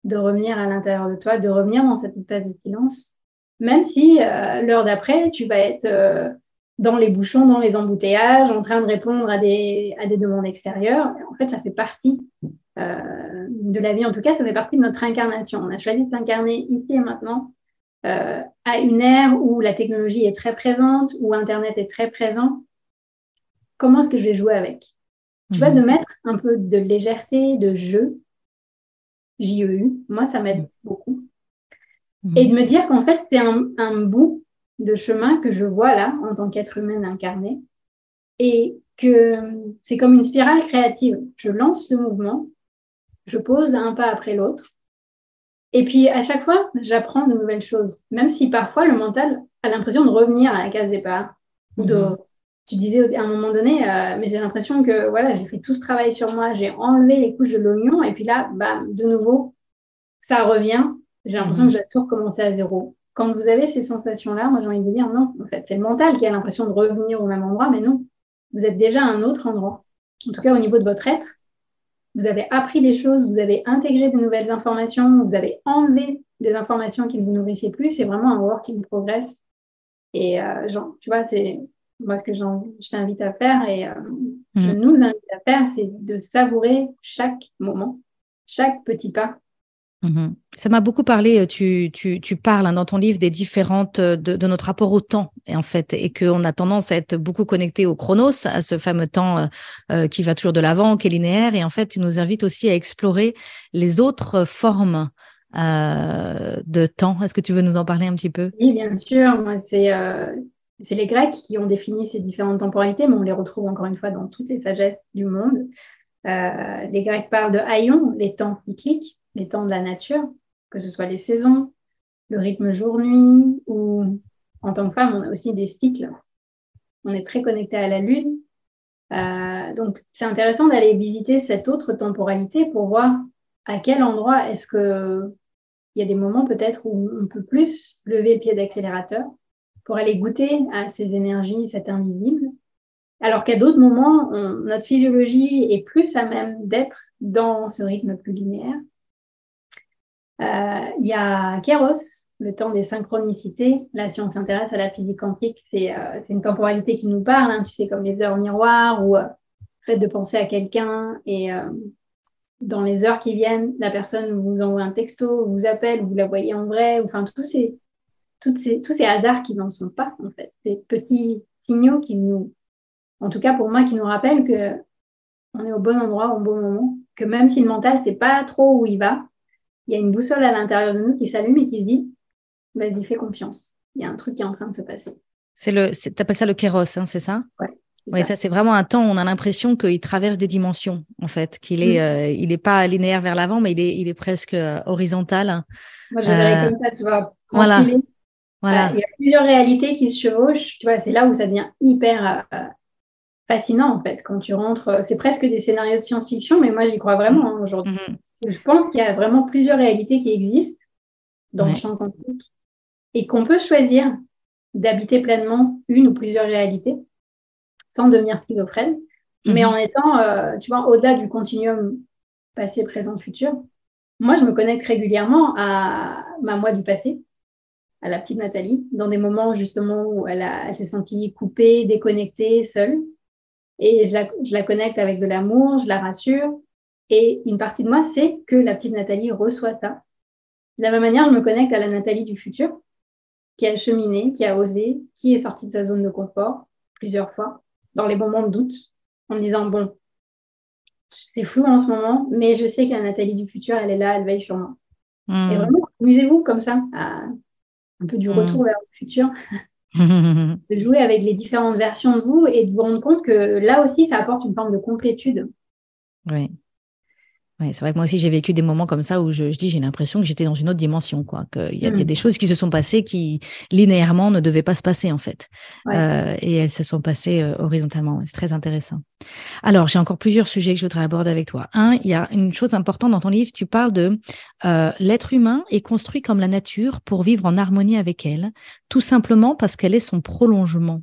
de revenir à l'intérieur de toi, de revenir dans cette espace de silence. Même si euh, l'heure d'après, tu vas être euh, dans les bouchons, dans les embouteillages, en train de répondre à des, à des demandes extérieures. En fait, ça fait partie euh, de la vie. En tout cas, ça fait partie de notre incarnation. On a choisi de s'incarner ici et maintenant euh, à une ère où la technologie est très présente, où Internet est très présent. Comment est-ce que je vais jouer avec? Tu vois, de mhm. mettre un peu de légèreté, de jeu, JEU, moi, ça m'aide beaucoup. Mhm. Et de me dire qu'en fait, c'est un, un bout de chemin que je vois là en tant qu'être humain incarné et que c'est comme une spirale créative. Je lance le mouvement, je pose un pas après l'autre et puis à chaque fois, j'apprends de nouvelles choses, même si parfois le mental a l'impression de revenir à la case départ ou de mhm. tu disais à un moment donné, euh, mais j'ai l'impression que voilà, j'ai fait tout ce travail sur moi, j'ai enlevé les couches de l'oignon, et puis là, bah, de nouveau, ça revient. J'ai l'impression que mhm. je dois tout recommencer à zéro quand vous avez ces sensations-là, moi j'ai envie de vous dire non, en fait, c'est le mental qui a l'impression de revenir au même endroit, mais non, vous êtes déjà à un autre endroit. En tout cas, au niveau de votre être, vous avez appris des choses, vous avez intégré de nouvelles informations, vous avez enlevé des informations qui ne vous nourrissaient plus. C'est vraiment un work in progress. Et euh, genre, tu vois, c'est moi ce que je t'invite à faire et euh, je mm. nous invite à faire, c'est de savourer chaque moment, chaque petit pas Mmh Ça m'a beaucoup parlé, euh, tu, parles hein, dans ton livre des différentes, euh, de, notre rapport au temps, en fait, et qu'on a tendance à être beaucoup connecté au chronos, à ce fameux temps euh, qui va toujours de l'avant, qui est linéaire, et en fait, tu nous invites aussi à explorer les autres formes de temps. Est-ce que tu veux nous en parler un petit peu? Oui, bien sûr. C'est les Grecs qui ont défini ces différentes temporalités, mais on les retrouve encore une fois dans toutes les sagesses du monde. les Grecs parlent de haïon, les temps cycliques les temps de la nature, que ce soit les saisons, le rythme jour-nuit, ou en tant que femme, on a aussi des cycles. On est très connecté à la lune. Euh, donc, c'est intéressant d'aller visiter cette autre temporalité pour voir à quel endroit est-ce que il y a des moments peut-être où on peut plus lever le pied d'accélérateur pour aller goûter à ces énergies, cet invisible. Alors qu'à d'autres moments, notre physiologie est plus à même d'être dans ce rythme plus linéaire. Euh, il y a Kéros, le temps des synchronicités. Là, si on s'intéresse à la physique quantique, c'est euh, une temporalité qui nous parle, hein, tu sais, comme les heures miroirs ou euh, le fait de penser à quelqu'un et dans les heures qui viennent, la personne vous envoie un texto, vous appelle, vous la voyez en vrai, enfin, tous ces, tous ces hasards qui n'en sont pas, en fait. Ces petits signaux qui nous, en tout cas pour moi, qui nous rappellent que on est au bon endroit au bon moment, que même si le mental sait pas trop où il va, il y a une boussole à l'intérieur de nous qui s'allume et qui se dit vas-y, fais confiance. Il y a un truc qui est en train de se passer. C'est le, appelles ça le kéros, hein, c'est ça? Ouais. Oui, ça, c'est vraiment un temps où on a l'impression qu'il traverse des dimensions, en fait, qu'il est, mm. euh, il est pas linéaire vers l'avant, mais il est, il est presque euh, horizontal. Moi, je verrais euh, comme ça, tu vois. Voilà. voilà. il y a plusieurs réalités qui se chevauchent, tu vois, c'est là où ça devient hyper fascinant, en fait, quand tu rentres. C'est presque des scénarios de science-fiction, mais moi, j'y crois vraiment hein, aujourd'hui. Mm-hmm. Je pense qu'il y a vraiment plusieurs réalités qui existent dans le champ quantique et qu'on peut choisir d'habiter pleinement une ou plusieurs réalités sans devenir schizophrène, mais mhm. en étant, euh, tu vois, au-delà du continuum passé, présent, futur. Moi, je me connecte régulièrement à ma moi du passé, à la petite Nathalie, dans des moments justement où elle, elle s'est sentie coupée, déconnectée, seule. Et je la, je la connecte avec de l'amour, je la rassure. Et une partie de moi sait que la petite Nathalie reçoit ça. De la même manière, je me connecte à la Nathalie du futur, qui a cheminé, qui a osé, qui est sortie de sa zone de confort plusieurs fois, dans les moments de doute, en me disant, bon, c'est flou en ce moment, mais je sais que la Nathalie du futur, elle est là, elle veille sur moi. Et hmm. vraiment, amusez-vous comme ça, à un peu du retour hmm. vers le futur, de jouer avec les différentes versions de vous et de vous rendre compte que là aussi, ça apporte une forme de complétude. Oui. Ouais, c'est vrai que moi aussi j'ai vécu des moments comme ça où je, je dis j'ai l'impression que j'étais dans une autre dimension, quoi. Qu'il y, a, y a mm. des choses qui se sont passées qui linéairement ne devaient pas se passer en fait, euh, et elles se sont passées euh, horizontalement. C'est très intéressant. Alors j'ai encore plusieurs sujets que je voudrais aborder avec toi. Un, il y a une chose importante dans ton livre. Tu parles de euh, l'être humain est construit comme la nature pour vivre en harmonie avec elle, tout simplement parce qu'elle est son prolongement.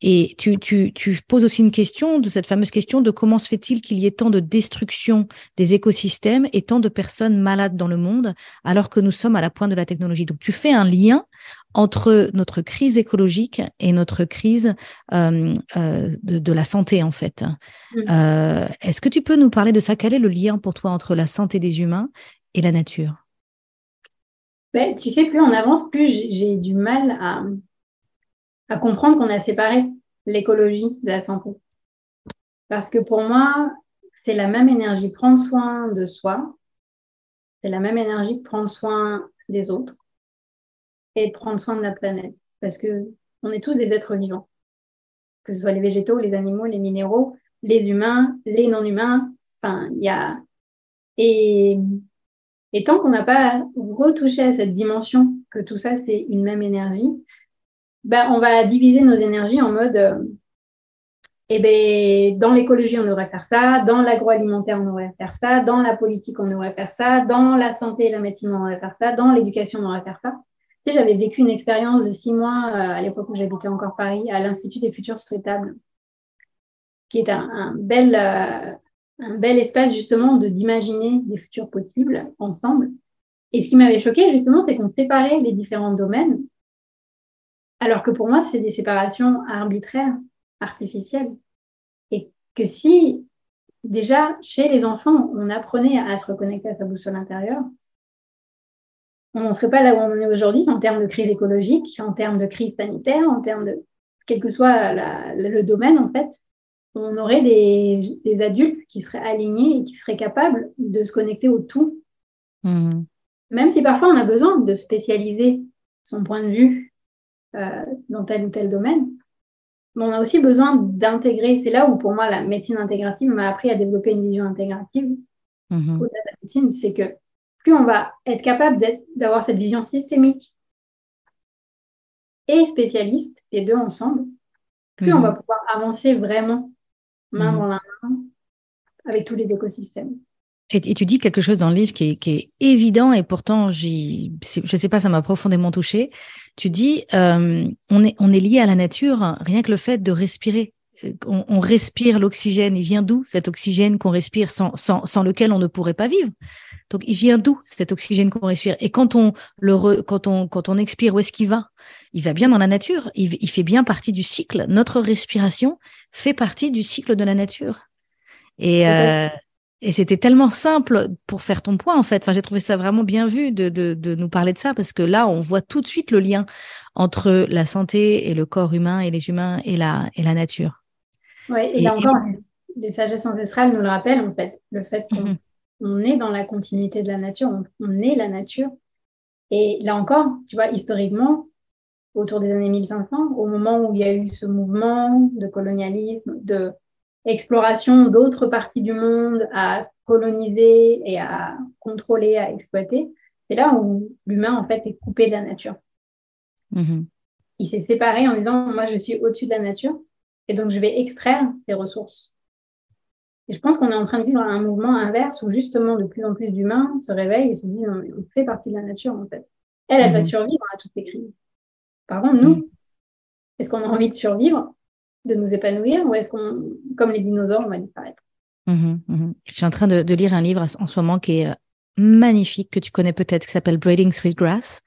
Et tu, tu, tu, poses aussi une question, de cette fameuse question de comment se fait-il qu'il y ait tant de destruction des écosystèmes et tant de personnes malades dans le monde alors que nous sommes à la pointe de la technologie? Donc tu fais un lien entre notre crise écologique et notre crise euh, euh, de, de, la santé en fait. Mmh. Euh, Est-ce que tu peux nous parler de ça? Quel est le lien pour toi entre la santé des humains et la nature? Ben, Tu sais, plus on avance, plus j'ai du mal à, à comprendre qu'on a séparé l'écologie de la santé. Parce que pour moi, c'est la même énergie. Prendre soin de soi, c'est la même énergie que prendre soin des autres et prendre soin de la planète. Parce que on est tous des êtres vivants. Que ce soit les végétaux, les animaux, les minéraux, les humains, les non-humains. Enfin, il y a. Et, et tant qu'on n'a pas retouché à cette dimension que tout ça, c'est une même énergie, ben, on va diviser nos énergies en mode, euh, eh ben, dans l'écologie, on devrait faire ça, dans l'agroalimentaire, on devrait faire ça, dans la politique, on devrait faire ça, dans la santé et la médecine, on devrait faire ça, dans l'éducation, on devrait faire ça. Tu sais, j'avais vécu une expérience de six mois euh, à l'époque où j'habitais encore Paris, à l'Institut des futurs souhaitables, qui est un, bel, euh, un bel espace justement de d'imaginer des futurs possibles ensemble. Et ce qui m'avait choqué justement, c'est qu'on séparait les différents domaines alors que pour moi, c'est des séparations arbitraires, artificielles. Et que si déjà chez les enfants, on apprenait à se reconnecter à sa boussole intérieure, on n'en serait pas là où on en est aujourd'hui en termes de crise écologique, en termes de crise sanitaire, en termes de quel que soit le domaine en fait. On aurait des, adultes qui seraient alignés et qui seraient capables de se connecter au tout. Mmh. Même si parfois on a besoin de spécialiser son point de vue dans tel ou tel domaine. Mais on a aussi besoin d'intégrer, c'est là où pour moi la médecine intégrative m'a appris à développer une vision intégrative la médecine, c'est que plus on va être capable d'avoir cette vision systémique et spécialiste, les deux ensemble, plus on mm-hmm. va pouvoir avancer vraiment main mm-hmm. dans la main avec tous les écosystèmes. Et, tu dis quelque chose dans le livre qui est, évident et pourtant, je ne sais pas, ça m'a profondément touché. Tu dis, euh, on, est, on est lié à la nature, rien que le fait de respirer. Euh, on, respire l'oxygène. Il vient d'où cet oxygène qu'on respire sans, sans, sans, lequel on ne pourrait pas vivre? Donc, il vient d'où cet oxygène qu'on respire? Et quand on, le quand, on, quand on expire, où est-ce qu'il va? Il va bien dans la nature. Il, il fait bien partie du cycle. Notre respiration fait partie du cycle de la nature. Et, euh, et c'était tellement simple pour faire ton point, en fait. Enfin, j'ai trouvé ça vraiment bien vu de, de, de, nous parler de ça, parce que là, on voit tout de suite le lien entre la santé et le corps humain et les humains et la, et la nature. Oui, et, là encore, les, sagesses ancestrales nous le rappellent, en fait. Le fait qu'on mhm. est dans la continuité de la nature, on, on, est la nature. Et là encore, tu vois, historiquement, autour des années 1500, au moment où il y a eu ce mouvement de colonialisme, de exploration d'autres parties du monde à coloniser et à contrôler, à exploiter, c'est là où l'humain, en fait, est coupé de la nature. Mm-hmm. Il s'est séparé en disant, moi, je suis au-dessus de la nature, et donc je vais extraire des ressources. Et je pense qu'on est en train de vivre un mouvement inverse où justement de plus en plus d'humains se réveillent et se disent, on fait partie de la nature, en fait. Elle, elle va mhm. survivre à toutes ces crises. Par contre, nous, mhm. est-ce qu'on a envie de survivre, de nous épanouir, ou est-ce qu'on, comme les dinosaures, on va disparaître? Mhm, Je suis en train de, lire un livre en ce moment qui est euh, magnifique, que tu connais peut-être, qui s'appelle Braiding Sweetgrass.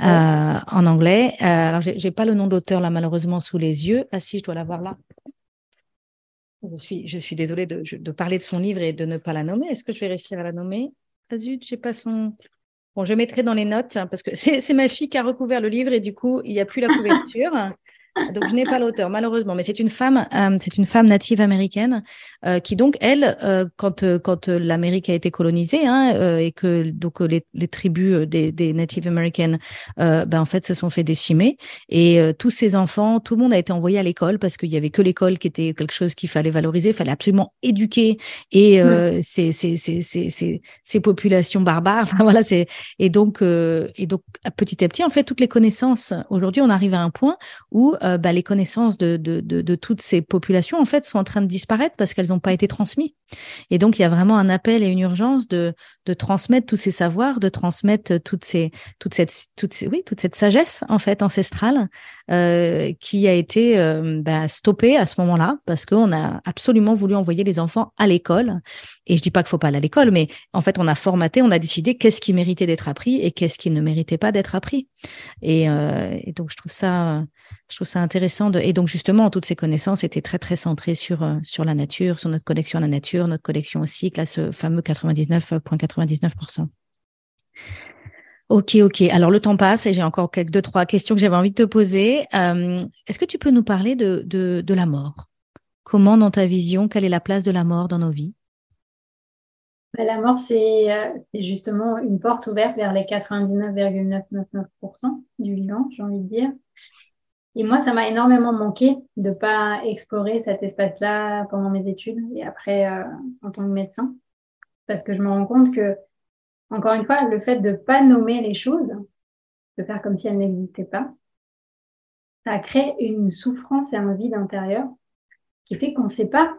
Euh, en anglais. Euh, alors, j'ai, n'ai pas le nom d'auteur là malheureusement sous les yeux. Ah si, je dois l'avoir là. Je suis, je suis désolée de, de, parler de son livre et de ne pas la nommer. Est-ce que je vais réussir à la nommer? Ah zut, j'ai pas son. Bon, je mettrai dans les notes hein, parce que c'est ma fille qui a recouvert le livre et du coup, il n'y a plus la couverture. Donc, je n'ai pas l'auteur, malheureusement, mais c'est une femme, euh, c'est une femme native américaine euh, qui donc elle, euh, quand quand l'Amérique a été colonisée hein, et que donc les, les tribus des, des Native American, ben en fait se sont fait décimer et tous ces enfants, tout le monde a été envoyé à l'école parce qu'il y avait que l'école qui était quelque chose qu'il fallait valoriser, il fallait absolument éduquer et ces, ces, ces, ces, ces populations barbares. Enfin, voilà, c'est et donc et donc petit à petit en fait toutes les connaissances. Aujourd'hui, on arrive à un point où euh, bah, les connaissances de, de, de, toutes ces populations en fait sont en train de disparaître parce qu'elles n'ont pas été transmises. Et donc il y a vraiment un appel et une urgence de, de transmettre tous ces savoirs, de transmettre toute, ces, cette, toute cette sagesse en fait ancestrale euh, qui a été euh, bah, stoppée à ce moment-là parce qu'on a absolument voulu envoyer les enfants à l'école. Et je dis pas qu'il faut pas aller à l'école, mais en fait on a formaté, on a décidé qu'est-ce qui méritait d'être appris et qu'est-ce qui ne méritait pas d'être appris. Et, et donc je trouve ça je trouve ça intéressant. De... Et donc, justement, toutes ces connaissances étaient très, très centrées sur, euh, sur la nature, sur notre connexion à la nature, notre connexion au cycle, à ce fameux 99,99%. Ok, ok. Alors, le temps passe et j'ai encore quelques deux, trois questions que j'avais envie de te poser. Euh, est-ce que tu peux nous parler de, de, la mort? Comment, dans ta vision, quelle est la place de la mort dans nos vies? Bah, la mort, euh, c'est justement une porte ouverte vers les 99,999% du vivant, j'ai envie de dire. Et moi, ça m'a énormément manqué de ne pas explorer cet espace-là pendant mes études et après euh, en tant que médecin. Parce que je me rends compte que, encore une fois, le fait de ne pas nommer les choses, de faire comme si elles n'existaient pas, ça crée une souffrance et un vide intérieur qui fait qu'on ne sait pas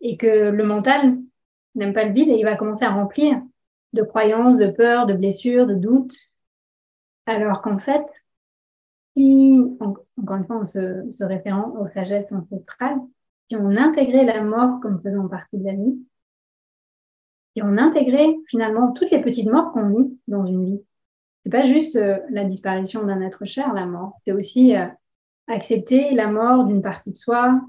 et que le mental n'aime pas le vide et il va commencer à remplir de croyances, de peurs, de blessures, de doutes. Alors qu'en fait, si, encore une fois, en se, référant aux sagesses ancestrales, si on intégrait la mort comme faisant partie de la vie, si on intégrait finalement toutes les petites morts qu'on vit dans une vie, c'est pas juste euh, la disparition d'un être cher, la mort, c'est aussi euh, accepter la mort d'une partie de soi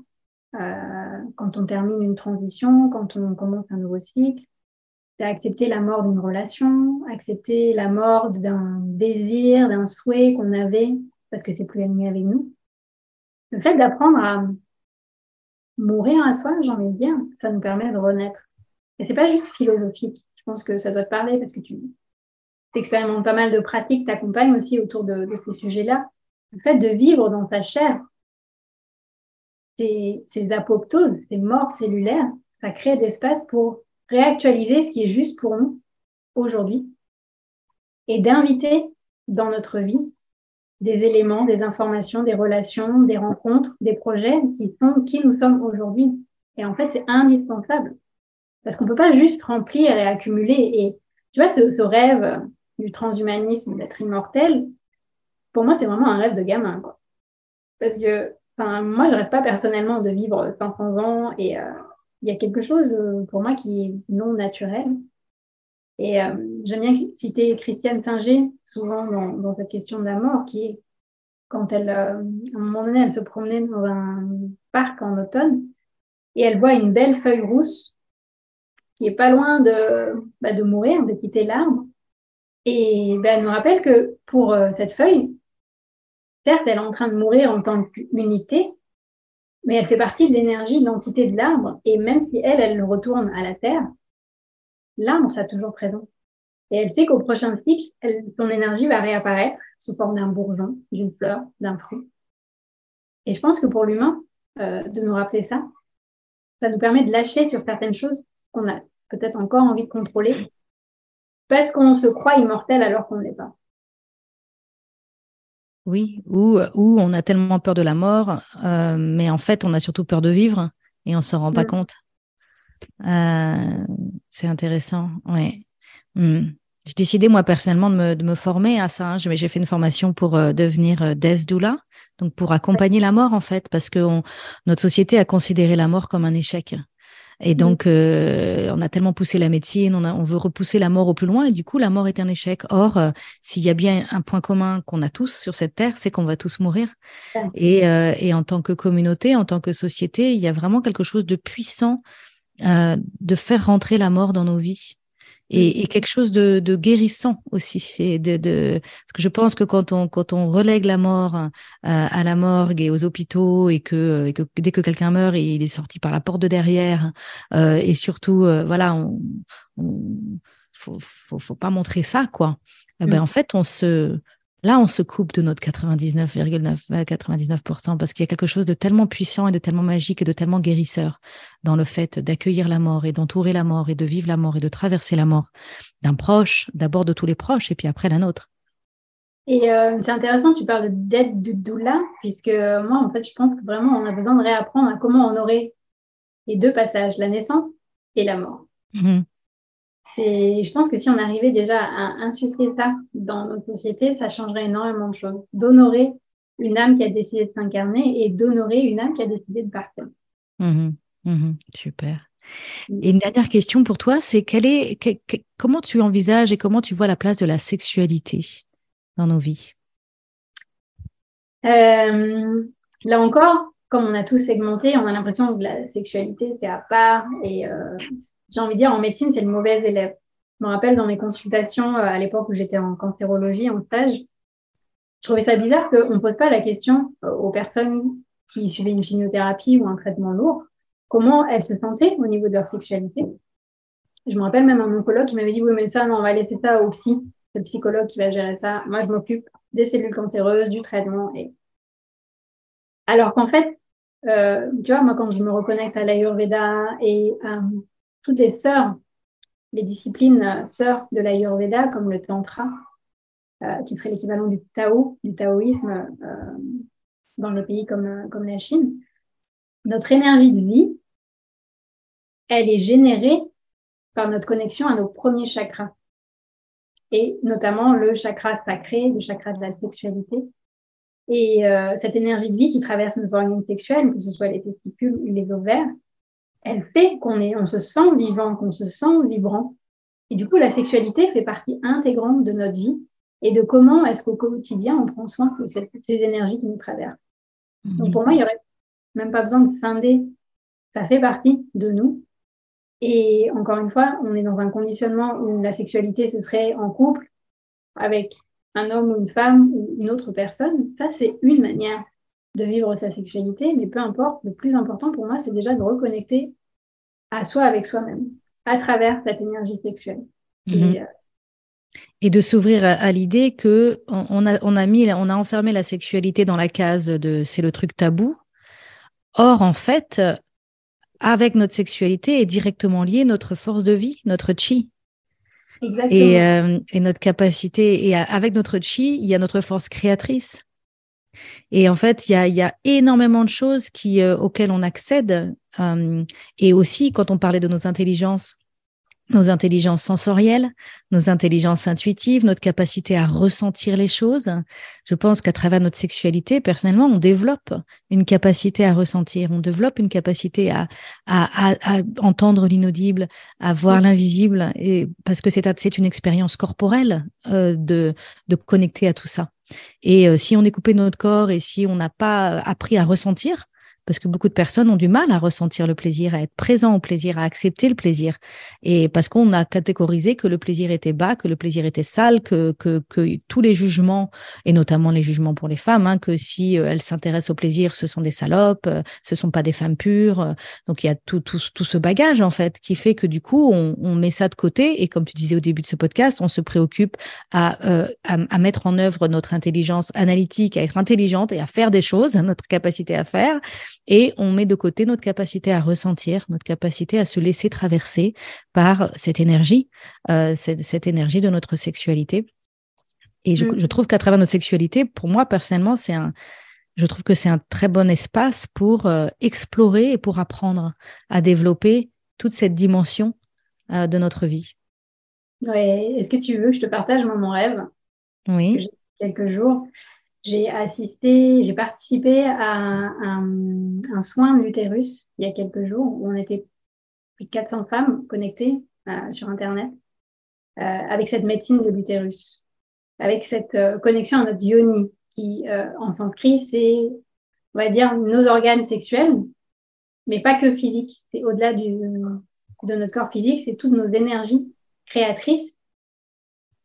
euh, quand on termine une transition, quand on commence un nouveau cycle. C'est accepter la mort d'une relation, accepter la mort d'un désir, d'un souhait qu'on avait parce que c'est plus aligné avec nous. Le fait d'apprendre à mourir à soi, j'ai envie de dire, ça nous permet de renaître. Et c'est pas juste philosophique. Je pense que ça doit te parler parce que tu expérimentes pas mal de pratiques, t'accompagnes aussi autour de, ces sujets-là. Le fait de vivre dans sa chair, ces, apoptoses, ces morts cellulaires, ça crée d'espace pour réactualiser ce qui est juste pour nous aujourd'hui et d'inviter dans notre vie des éléments, des informations, des relations, des rencontres, des projets qui sont qui nous sommes aujourd'hui. Et en fait, c'est indispensable. Parce qu'on peut pas juste remplir et accumuler. Et tu vois, ce, rêve du transhumanisme, d'être immortel, pour moi, c'est vraiment un rêve de gamin. Quoi. Parce que moi, je rêve pas personnellement de vivre 500 ans. Et euh, il y a quelque chose euh, pour moi qui est non naturel. Et euh, j'aime bien citer Christiane Singer, souvent dans, dans, cette question de la mort, qui est quand elle, euh, à un moment donné, elle se promenait dans un parc en automne et elle voit une belle feuille rousse qui est pas loin de, bah, de mourir, de quitter l'arbre. Et bah, elle nous rappelle que pour euh, cette feuille, certes, elle est en train de mourir en tant qu'unité, mais elle fait partie de l'énergie, de l'entité de l'arbre. Et même si elle, elle retourne à la terre, l'arbre sera toujours présent. Et elle sait qu'au prochain cycle, son énergie va réapparaître sous forme d'un bourgeon, d'une fleur, d'un fruit. Et je pense que pour l'humain, euh, de nous rappeler ça, ça nous permet de lâcher sur certaines choses qu'on a peut-être encore envie de contrôler, parce qu'on se croit immortel alors qu'on ne l'est pas. Oui, ou, ou on a tellement peur de la mort, euh, mais en fait, on a surtout peur de vivre et on ne s'en rend pas mm. compte. Euh, c'est intéressant, ouais. Hmm. J'ai décidé, moi, personnellement, de me, de me former à ça. Hein. J'ai fait une formation pour euh, devenir death doula, donc pour accompagner la mort, en fait, parce que notre société a considéré la mort comme un échec. Et mmh. donc, euh, on a tellement poussé la médecine, on, a, on veut repousser la mort au plus loin, et du coup, la mort est un échec. Or, euh, s'il y a bien un point commun qu'on a tous sur cette terre, c'est qu'on va tous mourir. Et, euh, et, en tant que communauté, en tant que société, il y a vraiment quelque chose de puissant de faire rentrer la mort dans nos vies et, et, quelque chose de, de guérissant aussi. C'est de, de, parce que je pense que quand on quand on relègue la mort euh, à la morgue et aux hôpitaux et que, et que dès que quelqu'un meurt, il est sorti par la porte de derrière euh, et surtout euh, voilà, on, on faut, faut, faut pas montrer ça quoi. Eh ben, mm. en fait, on se Là, on se coupe de notre 99,9 99% parce qu'il y a quelque chose de tellement puissant et de tellement magique et de tellement guérisseur dans le fait d'accueillir la mort et d'entourer la mort et de vivre la mort et de traverser la mort d'un proche, d'abord de tous les proches et puis après la nôtre. Et euh, c'est intéressant, tu parles d'aide de doula, puisque euh, moi, en fait, je pense que vraiment, on a besoin de réapprendre à comment honorer les deux passages, la naissance et la mort. Mmh je pense que si on arrivait déjà à insuffler ça dans notre société, ça changerait énormément de choses. D'honorer une âme qui a décidé de s'incarner et d'honorer une âme qui a décidé de partir. Mmh mmh super. Et une dernière question pour toi, c'est quelle est, comment tu envisages et comment tu vois la place de la sexualité dans nos vies? Euh, Là encore, comme on a tous segmenté, on a l'impression que la sexualité c'est à part et euh, j'ai envie de dire, en médecine, c'est le mauvais élève. Je me rappelle dans mes consultations euh, à l'époque où j'étais en cancérologie, en stage, je trouvais ça bizarre qu'on ne pose pas la question euh, aux personnes qui suivaient une chimiothérapie ou un traitement lourd, comment elles se sentaient au niveau de leur sexualité. Je me rappelle même un oncologue qui m'avait dit, oui, mais ça, non, on va laisser ça au psy. Le psychologue qui va gérer ça. Moi, je m'occupe des cellules cancéreuses, du traitement. Et... Alors qu'en fait, euh, tu vois, moi, quand je me reconnecte à l'Ayurveda et à toutes les sœurs, les disciplines euh, sœurs de l'Ayurveda, comme le Tantra, euh, qui serait l'équivalent du Tao, du taoïsme euh, dans les pays comme, comme la Chine, notre énergie de vie, elle est générée par notre connexion à nos premiers chakras, et notamment le chakra sacré, le chakra de la sexualité. Et cette énergie de vie qui traverse nos organes sexuels, que ce soit les testicules ou les ovaires, elle fait qu'on est, on se sent vivant, qu'on se sent vibrant. Et du coup, la sexualité fait partie intégrante de notre vie et de comment est-ce qu'au quotidien, on prend soin de ces énergies qui nous traversent. Mhm. Donc, pour moi, il n'y aurait même pas besoin de scinder. Ça fait partie de nous. Et encore une fois, on est dans un conditionnement où la sexualité, ce serait en couple avec un homme ou une femme ou une autre personne. Ça, c'est une manière de vivre sa sexualité, mais peu importe, le plus important pour moi, c'est déjà de reconnecter à soi avec soi-même à travers cette énergie sexuelle. et, mhm. euh, de s'ouvrir à, l'idée que on, a, on a mis, on a enfermé la sexualité dans la case de c'est le truc tabou. Or, en fait, avec notre sexualité est directement liée notre force de vie, notre chi. Et, euh, et, notre capacité, et avec notre chi, il y a notre force créatrice. Et en fait, il y a, y a, énormément de choses qui, euh, auxquelles on accède. Euh, et aussi, quand on parlait de nos intelligences, nos intelligences sensorielles, nos intelligences intuitives, notre capacité à ressentir les choses. Je pense qu'à travers notre sexualité, personnellement, on développe une capacité à ressentir, on développe une capacité à, à, à, entendre l'inaudible, à voir l'invisible, et parce que c'est une expérience corporelle euh, de, de connecter à tout ça. Et euh, si on est coupé de notre corps et si on n'a pas appris à ressentir, parce que beaucoup de personnes ont du mal à ressentir le plaisir, à être présent au plaisir, à accepter le plaisir. Et parce qu'on a catégorisé que le plaisir était bas, que le plaisir était sale, que, que, que tous les jugements, et notamment les jugements pour les femmes, hein, que si euh, elles s'intéressent au plaisir, ce sont des salopes, euh, ce sont pas des femmes pures. Euh, donc il y a tout, tout, tout ce bagage, en fait, qui fait que du coup, on, on, met ça de côté. Et comme tu disais au début de ce podcast, on se préoccupe à, à, à mettre en œuvre notre intelligence analytique, à être intelligente et à faire des choses, notre capacité à faire et on met de côté notre capacité à ressentir, notre capacité à se laisser traverser par cette énergie, euh, cette, énergie de notre sexualité. Et je, mm. trouve qu'à travers notre sexualité, pour moi personnellement, c'est un, je trouve que c'est un très bon espace pour euh, explorer et pour apprendre à développer toute cette dimension euh, de notre vie. Ouais. Est-ce que tu veux que je te partage mon rêve? Oui. Quelques jours, j'ai assisté, j'ai participé à un, soin de l'utérus il y a quelques jours où on était plus de 400 femmes connectées euh, sur Internet euh, avec cette médecine de l'utérus, avec cette euh, connexion à notre yoni qui, en sanskrit, c'est, on va dire, nos organes sexuels, mais pas que physiques. C'est au-delà de notre corps physique, c'est toutes nos énergies créatrices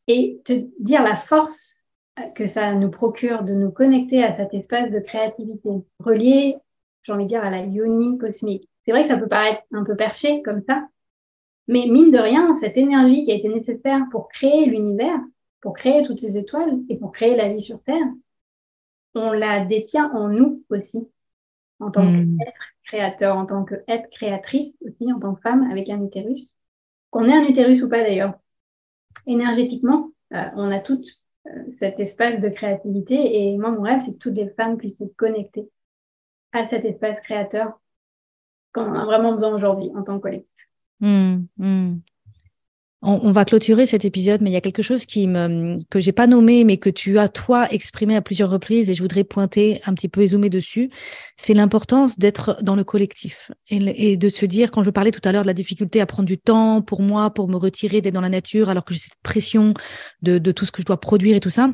et te dire la force que ça nous procure de nous connecter à cet espace de créativité, relié, j'ai envie de dire, à la yoni cosmique. C'est vrai que ça peut paraître un peu perché comme ça, mais mine de rien, cette énergie qui a été nécessaire pour créer l'univers, pour créer toutes ces étoiles et pour créer la vie sur Terre, on la détient en nous aussi, en tant hmm. qu'être créateur, en tant qu'être créatrice aussi, en tant que femme avec un utérus. Qu'on ait un utérus ou pas d'ailleurs, énergétiquement, euh, on a toutes cet espace de créativité. Et moi, mon rêve, c'est que toutes les femmes puissent se connecter à cet espace créateur qu'on a vraiment besoin aujourd'hui en tant que collectif. Mmh, mmh. On, va clôturer cet épisode, mais il y a quelque chose qui me, que j'ai pas nommé, mais que tu as toi exprimé à plusieurs reprises, et je voudrais pointer un petit peu et zoomer dessus. C'est l'importance d'être dans le collectif et, de se dire, quand je parlais tout à l'heure de la difficulté à prendre du temps pour moi, pour me retirer, d'être dans la nature, alors que j'ai cette pression de, de tout ce que je dois produire et tout ça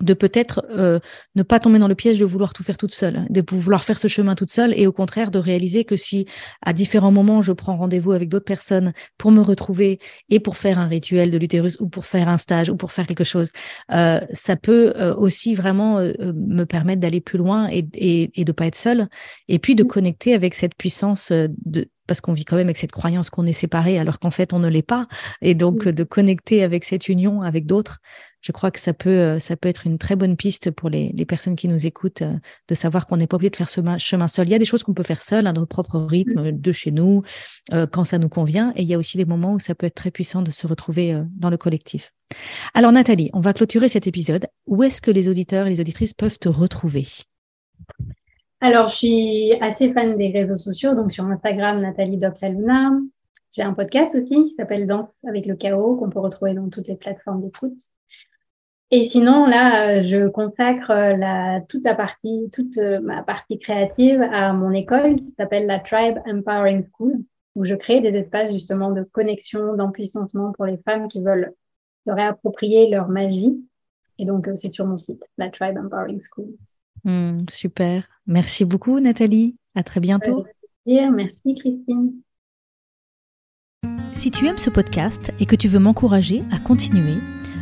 de peut-être euh, ne pas tomber dans le piège de vouloir tout faire toute seule, de vouloir faire ce chemin toute seule et au contraire de réaliser que si à différents moments je prends rendez-vous avec d'autres personnes pour me retrouver et pour faire un rituel de l'utérus ou pour faire un stage ou pour faire quelque chose, euh, ça peut euh, aussi vraiment me permettre d'aller plus loin et, et, et de pas être seule et puis de mmh. connecter avec cette puissance de, parce qu'on vit quand même avec cette croyance qu'on est séparé alors qu'en fait on ne l'est pas et donc mmh. de connecter avec cette union avec d'autres je crois que ça peut, euh, ça peut être une très bonne piste pour les, les personnes qui nous écoutent euh, de savoir qu'on n'est pas obligé de faire ce chemin, seul. Il y a des choses qu'on peut faire seul à notre propre rythme, mmh. de chez nous, euh, quand ça nous convient. Et il y a aussi des moments où ça peut être très puissant de se retrouver dans le collectif. Alors Nathalie, on va clôturer cet épisode. Où est-ce que les auditeurs et les auditrices peuvent te retrouver? Alors, je suis assez fan des réseaux sociaux, donc sur Instagram, Nathalie Luna. J'ai un podcast aussi qui s'appelle Danse avec le chaos, qu'on peut retrouver dans toutes les plateformes d'écoute. Et sinon, là, euh, je consacre euh, toute euh, ma partie créative à mon école qui s'appelle la Tribe Empowering School, où je crée des espaces justement de connexion, d'empuissancement pour les femmes qui veulent se réapproprier leur magie. Et donc, c'est sur mon site, la Tribe Empowering School. Hmm, super. Merci beaucoup, Nathalie. À très bientôt. Merci, Christine. Si tu aimes ce podcast et que tu veux m'encourager à continuer,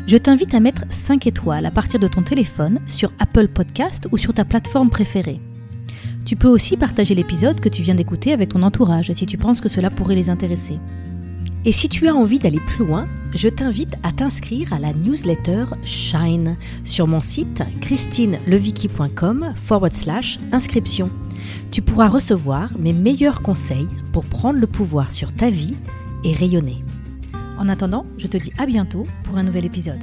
je t'invite à mettre 5 étoiles à partir de ton téléphone sur Apple Podcast ou sur ta plateforme préférée. Tu peux aussi partager l'épisode que tu viens d'écouter avec ton entourage si tu penses que cela pourrait les intéresser. Et si tu as envie d'aller plus loin, je t'invite à t'inscrire à la newsletter Shine sur mon site christinelevicky.com forward slash inscription. Tu pourras recevoir mes meilleurs conseils pour prendre le pouvoir sur ta vie et rayonner. En attendant, je te dis à bientôt pour un nouvel épisode.